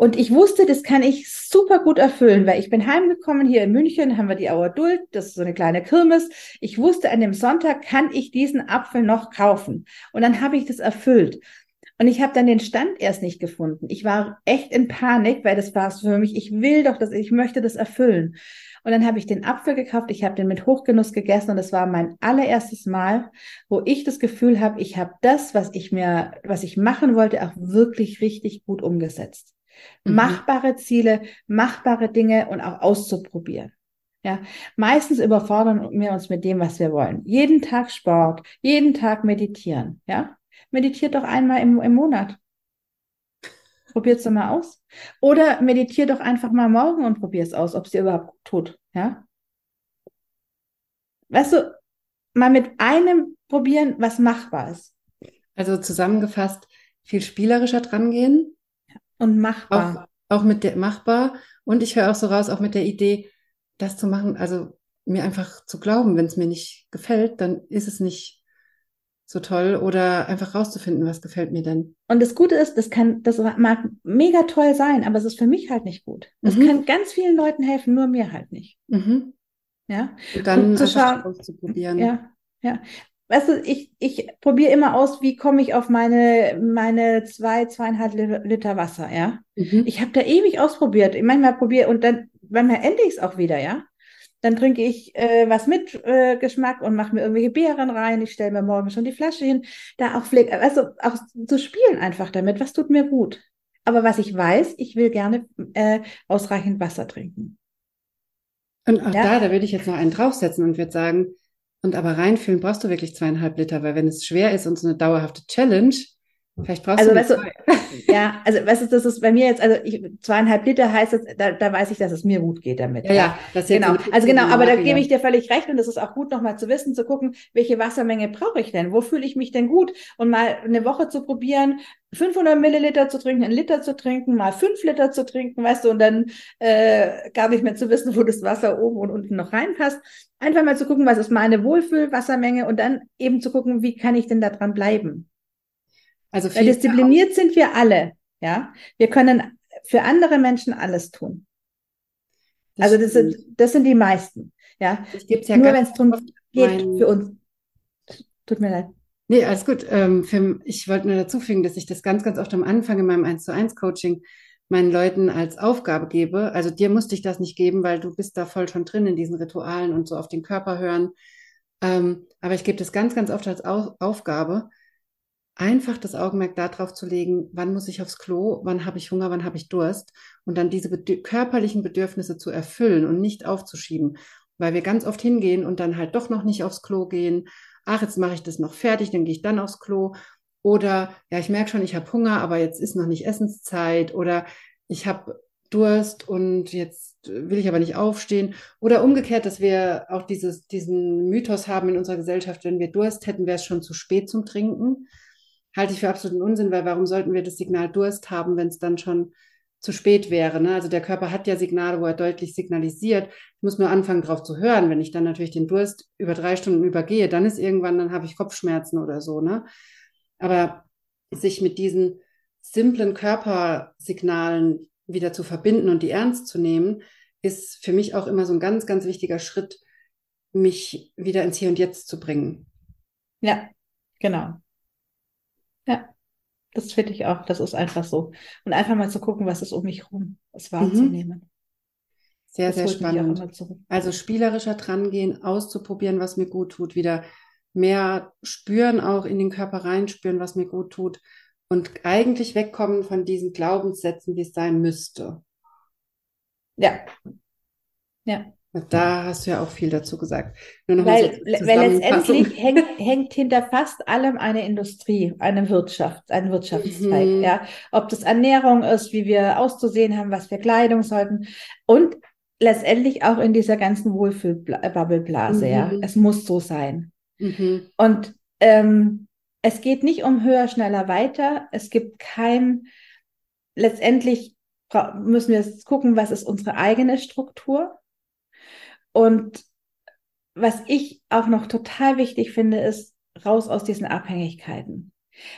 Speaker 3: Und ich wusste, das kann ich super gut erfüllen, weil ich bin heimgekommen hier in München, haben wir die Auer Duld, das ist so eine kleine Kirmes. Ich wusste, an dem Sonntag kann ich diesen Apfel noch kaufen. Und dann habe ich das erfüllt. Und ich habe dann den Stand erst nicht gefunden. Ich war echt in Panik, weil das war für mich, ich will doch das, ich möchte das erfüllen. Und dann habe ich den Apfel gekauft, ich habe den mit Hochgenuss gegessen und das war mein allererstes Mal, wo ich das Gefühl habe, ich habe das, was ich mir, was ich machen wollte, auch wirklich richtig gut umgesetzt. Mhm. Machbare Ziele, machbare Dinge und auch auszuprobieren. Ja, meistens überfordern wir uns mit dem, was wir wollen. Jeden Tag Sport, jeden Tag meditieren. Ja, meditiert doch einmal im, im Monat. Probiert es doch mal aus. Oder meditiert doch einfach mal morgen und probier es aus, ob es dir überhaupt tut. Ja? Weißt du, mal mit einem probieren, was machbar ist.
Speaker 1: Also zusammengefasst, viel spielerischer dran gehen.
Speaker 3: Und machbar.
Speaker 1: Auch, auch mit der machbar. Und ich höre auch so raus, auch mit der Idee, das zu machen, also mir einfach zu glauben, wenn es mir nicht gefällt, dann ist es nicht so toll oder einfach rauszufinden, was gefällt mir denn.
Speaker 3: Und das Gute ist, das kann, das mag mega toll sein, aber es ist für mich halt nicht gut. Das mhm. kann ganz vielen Leuten helfen, nur mir halt nicht.
Speaker 1: Mhm.
Speaker 3: Ja.
Speaker 1: Und dann und zu schauen, auszuprobieren.
Speaker 3: Ja, ja. Weißt du, ich, ich probiere immer aus, wie komme ich auf meine, meine zwei, zweieinhalb Liter Wasser, ja. Mhm. Ich habe da ewig ausprobiert. Ich manchmal probiere und dann, manchmal ende ich es auch wieder, ja. Dann trinke ich äh, was mit äh, Geschmack und mache mir irgendwelche Beeren rein. Ich stelle mir morgen schon die Flasche hin. Da auch pflegt, also auch zu spielen einfach damit. Was tut mir gut? Aber was ich weiß, ich will gerne äh, ausreichend Wasser trinken.
Speaker 1: Und auch ja. da, da würde ich jetzt noch einen draufsetzen und würde sagen, und aber reinfühlen brauchst du wirklich zweieinhalb Liter, weil wenn es schwer ist und so eine dauerhafte Challenge, Vielleicht brauchst
Speaker 3: also,
Speaker 1: du
Speaker 3: weißt du, ja, also weißt du, das ist bei mir jetzt, also ich, zweieinhalb Liter heißt es, da, da weiß ich, dass es mir gut geht damit.
Speaker 1: Ja, ja,
Speaker 3: das genau. Also genau, aber da gebe ich dir völlig recht und das ist auch gut, nochmal zu wissen, zu gucken, welche Wassermenge brauche ich denn? Wo fühle ich mich denn gut? Und mal eine Woche zu probieren, 500 Milliliter zu trinken, einen Liter zu trinken, mal fünf Liter zu trinken, weißt du, und dann äh, gar nicht mehr zu wissen, wo das Wasser oben und unten noch reinpasst. Einfach mal zu gucken, was ist meine Wohlfühlwassermenge und dann eben zu gucken, wie kann ich denn da dran bleiben? Also Weil diszipliniert sind wir alle, ja. Wir können für andere Menschen alles tun. Das also das sind, das sind die meisten, ja.
Speaker 1: ja
Speaker 3: Nur wenn es darum geht, für uns. Tut mir leid.
Speaker 1: Nee, alles gut. Ähm, ich wollte nur dazu fügen, dass ich das ganz, ganz oft am Anfang in meinem 1 zu 1 Coaching meinen Leuten als Aufgabe gebe. Also dir musste ich das nicht geben, weil du bist da voll schon drin in diesen Ritualen und so auf den Körper hören. Ähm, aber ich gebe das ganz, ganz oft als Au Aufgabe, einfach das Augenmerk darauf zu legen, wann muss ich aufs Klo, wann habe ich Hunger, wann habe ich Durst und dann diese bedür körperlichen Bedürfnisse zu erfüllen und nicht aufzuschieben, weil wir ganz oft hingehen und dann halt doch noch nicht aufs Klo gehen. Ach, jetzt mache ich das noch fertig, dann gehe ich dann aufs Klo. Oder ja, ich merke schon, ich habe Hunger, aber jetzt ist noch nicht Essenszeit. Oder ich habe Durst und jetzt will ich aber nicht aufstehen. Oder umgekehrt, dass wir auch dieses, diesen Mythos haben in unserer Gesellschaft, wenn wir Durst hätten, wäre es schon zu spät zum Trinken. Halte ich für absoluten Unsinn, weil warum sollten wir das Signal Durst haben, wenn es dann schon zu spät wäre? Ne? Also der Körper hat ja Signale, wo er deutlich signalisiert. Ich muss nur anfangen, drauf zu hören. Wenn ich dann natürlich den Durst über drei Stunden übergehe, dann ist irgendwann, dann habe ich Kopfschmerzen oder so. Ne? Aber sich mit diesen simplen Körpersignalen wieder zu verbinden und die ernst zu nehmen, ist für mich auch immer so ein ganz, ganz wichtiger Schritt, mich wieder ins Hier und Jetzt zu bringen.
Speaker 3: Ja, genau. Das finde ich auch. Das ist einfach so. Und einfach mal zu gucken, was ist um mich rum, es wahrzunehmen. Mhm.
Speaker 1: Sehr, das sehr spannend. Also spielerischer drangehen, auszuprobieren, was mir gut tut, wieder mehr spüren, auch in den Körper reinspüren, was mir gut tut und eigentlich wegkommen von diesen Glaubenssätzen, wie es sein müsste.
Speaker 3: Ja. Ja.
Speaker 1: Da hast du ja auch viel dazu gesagt.
Speaker 3: weil, so weil letztendlich hängt, hängt, hinter fast allem eine Industrie, eine Wirtschaft, ein Wirtschaftszweig. Mhm. Ja, ob das Ernährung ist, wie wir auszusehen haben, was für Kleidung sollten und letztendlich auch in dieser ganzen Wohlfühl-Bubble-Blase. Mhm. Ja, es muss so sein. Mhm. Und ähm, es geht nicht um höher, schneller, weiter. Es gibt kein, letztendlich müssen wir gucken, was ist unsere eigene Struktur. Und was ich auch noch total wichtig finde, ist raus aus diesen Abhängigkeiten.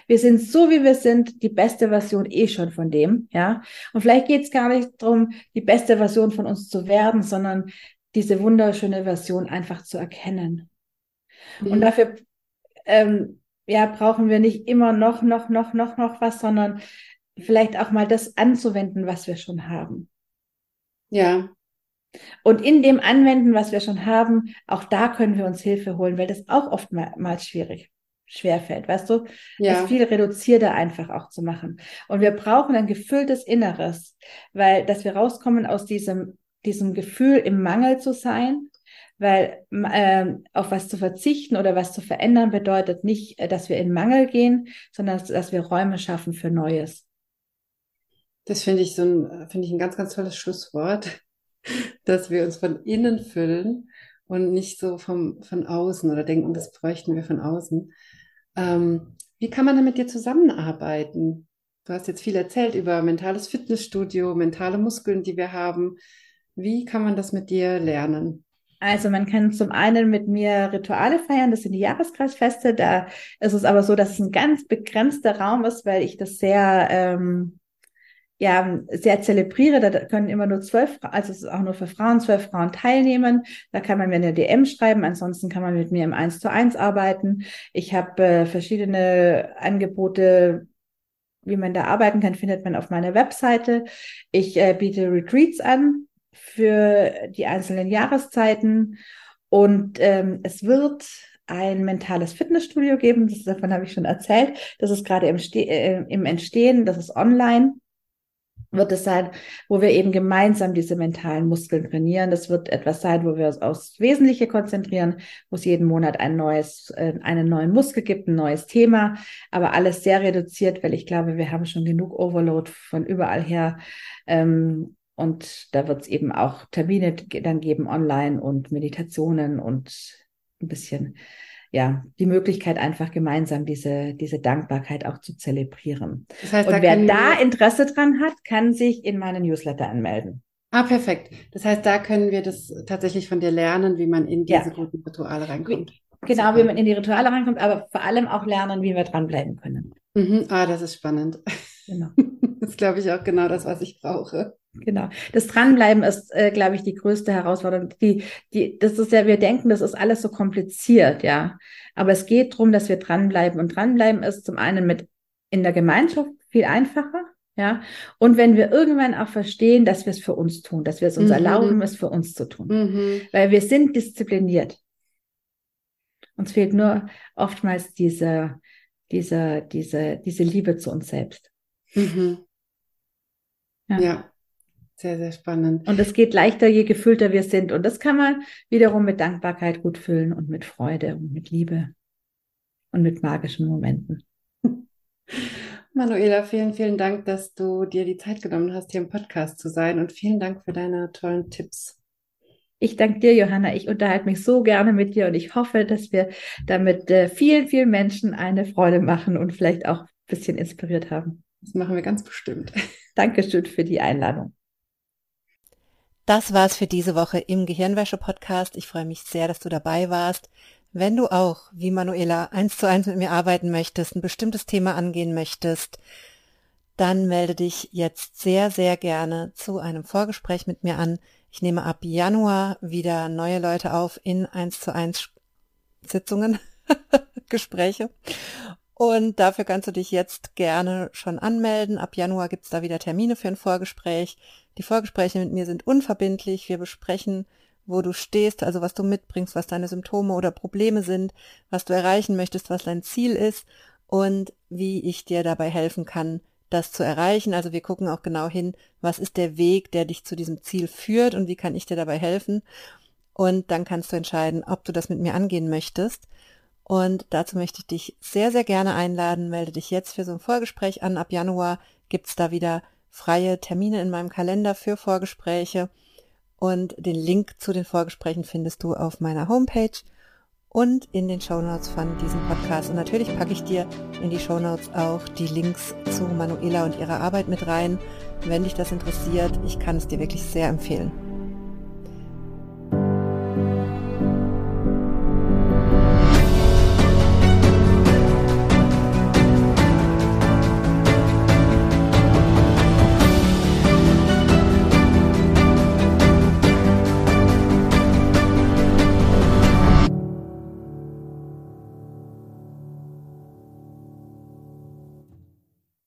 Speaker 3: Wir sind so, wie wir sind, die beste Version eh schon von dem, ja. Und vielleicht geht es gar nicht darum, die beste Version von uns zu werden, sondern diese wunderschöne Version einfach zu erkennen. Mhm. Und dafür ähm, ja, brauchen wir nicht immer noch, noch, noch, noch, noch was, sondern vielleicht auch mal das anzuwenden, was wir schon haben.
Speaker 1: Ja.
Speaker 3: Und in dem Anwenden, was wir schon haben, auch da können wir uns Hilfe holen, weil das auch oftmals schwierig schwerfällt, weißt du? Ja. Das viel reduzierter einfach auch zu machen. Und wir brauchen ein gefülltes Inneres, weil, dass wir rauskommen aus diesem, diesem Gefühl, im Mangel zu sein, weil äh, auf was zu verzichten oder was zu verändern bedeutet nicht, äh, dass wir in Mangel gehen, sondern dass, dass wir Räume schaffen für Neues.
Speaker 1: Das finde ich so ein, finde ich ein ganz, ganz tolles Schlusswort, dass wir uns von innen füllen und nicht so vom, von außen oder denken, das bräuchten wir von außen. Ähm, wie kann man denn mit dir zusammenarbeiten? Du hast jetzt viel erzählt über mentales Fitnessstudio, mentale Muskeln, die wir haben. Wie kann man das mit dir lernen?
Speaker 3: Also man kann zum einen mit mir Rituale feiern, das sind die Jahreskreisfeste. Da ist es aber so, dass es ein ganz begrenzter Raum ist, weil ich das sehr, ähm, ja, sehr zelebriere. Da können immer nur zwölf, also es ist auch nur für Frauen, zwölf Frauen teilnehmen. Da kann man mir eine DM schreiben, ansonsten kann man mit mir im Eins zu eins arbeiten. Ich habe äh, verschiedene Angebote, wie man da arbeiten kann, findet man auf meiner Webseite. Ich äh, biete Retreats an für die einzelnen Jahreszeiten. Und ähm, es wird ein mentales Fitnessstudio geben. Das, davon habe ich schon erzählt. Das ist gerade im, äh, im Entstehen. Das ist online. Wird es sein, wo wir eben gemeinsam diese mentalen Muskeln trainieren. Das wird etwas sein, wo wir uns aufs Wesentliche konzentrieren, wo es jeden Monat ein neues, äh, einen neuen Muskel gibt, ein neues Thema, aber alles sehr reduziert, weil ich glaube, wir haben schon genug Overload von überall her. Ähm, und da wird es eben auch Termine dann geben online und Meditationen und ein bisschen, ja, die Möglichkeit einfach gemeinsam diese, diese Dankbarkeit auch zu zelebrieren. Das heißt, und da wer da Interesse dran hat, kann sich in meinen Newsletter anmelden.
Speaker 1: Ah, perfekt. Das heißt, da können wir das tatsächlich von dir lernen, wie man in diese ja. guten Rituale reinkommt.
Speaker 3: Genau, wie man in die Rituale reinkommt, aber vor allem auch lernen, wie wir dranbleiben können.
Speaker 1: Mhm. Ah, das ist spannend. Genau. Das ist, glaube ich, auch genau das, was ich brauche.
Speaker 3: Genau. Das Dranbleiben ist, äh, glaube ich, die größte Herausforderung. Die, die, das ist ja, wir denken, das ist alles so kompliziert, ja. Aber es geht darum, dass wir dranbleiben. Und dranbleiben ist zum einen mit in der Gemeinschaft viel einfacher, ja. Und wenn wir irgendwann auch verstehen, dass wir es für uns tun, dass wir es uns mhm. erlauben, es für uns zu tun. Mhm. Weil wir sind diszipliniert. Uns fehlt nur oftmals diese, diese, diese, diese Liebe zu uns selbst.
Speaker 4: Mhm. Ja. ja. Sehr, sehr spannend.
Speaker 3: Und es geht leichter, je gefüllter wir sind. Und das kann man wiederum mit Dankbarkeit gut füllen und mit Freude und mit Liebe und mit magischen Momenten.
Speaker 4: Manuela, vielen, vielen Dank, dass du dir die Zeit genommen hast, hier im Podcast zu sein und vielen Dank für deine tollen Tipps.
Speaker 3: Ich danke dir, Johanna. Ich unterhalte mich so gerne mit dir und ich hoffe, dass wir damit äh, vielen, vielen Menschen eine Freude machen und vielleicht auch ein bisschen inspiriert haben.
Speaker 4: Das machen wir ganz bestimmt.
Speaker 3: Dankeschön für die Einladung.
Speaker 1: Das war's für diese Woche im Gehirnwäsche-Podcast. Ich freue mich sehr, dass du dabei warst. Wenn du auch, wie Manuela, eins zu eins mit mir arbeiten möchtest, ein bestimmtes Thema angehen möchtest, dann melde dich jetzt sehr, sehr gerne zu einem Vorgespräch mit mir an. Ich nehme ab Januar wieder neue Leute auf in eins zu eins Sitzungen, Gespräche. Und dafür kannst du dich jetzt gerne schon anmelden. Ab Januar gibt's da wieder Termine für ein Vorgespräch. Die Vorgespräche mit mir sind unverbindlich. Wir besprechen wo du stehst, also was du mitbringst, was deine Symptome oder Probleme sind, was du erreichen möchtest, was dein Ziel ist und wie ich dir dabei helfen kann, das zu erreichen. Also wir gucken auch genau hin, was ist der Weg, der dich zu diesem Ziel führt und wie kann ich dir dabei helfen. Und dann kannst du entscheiden, ob du das mit mir angehen möchtest. Und dazu möchte ich dich sehr, sehr gerne einladen. Melde dich jetzt für so ein Vorgespräch an. Ab Januar gibt's da wieder freie Termine in meinem Kalender für Vorgespräche. Und den Link zu den Vorgesprächen findest du auf meiner Homepage und in den Shownotes von diesem Podcast. Und natürlich packe ich dir in die Shownotes auch die Links zu Manuela und ihrer Arbeit mit rein. Wenn dich das interessiert, ich kann es dir wirklich sehr empfehlen.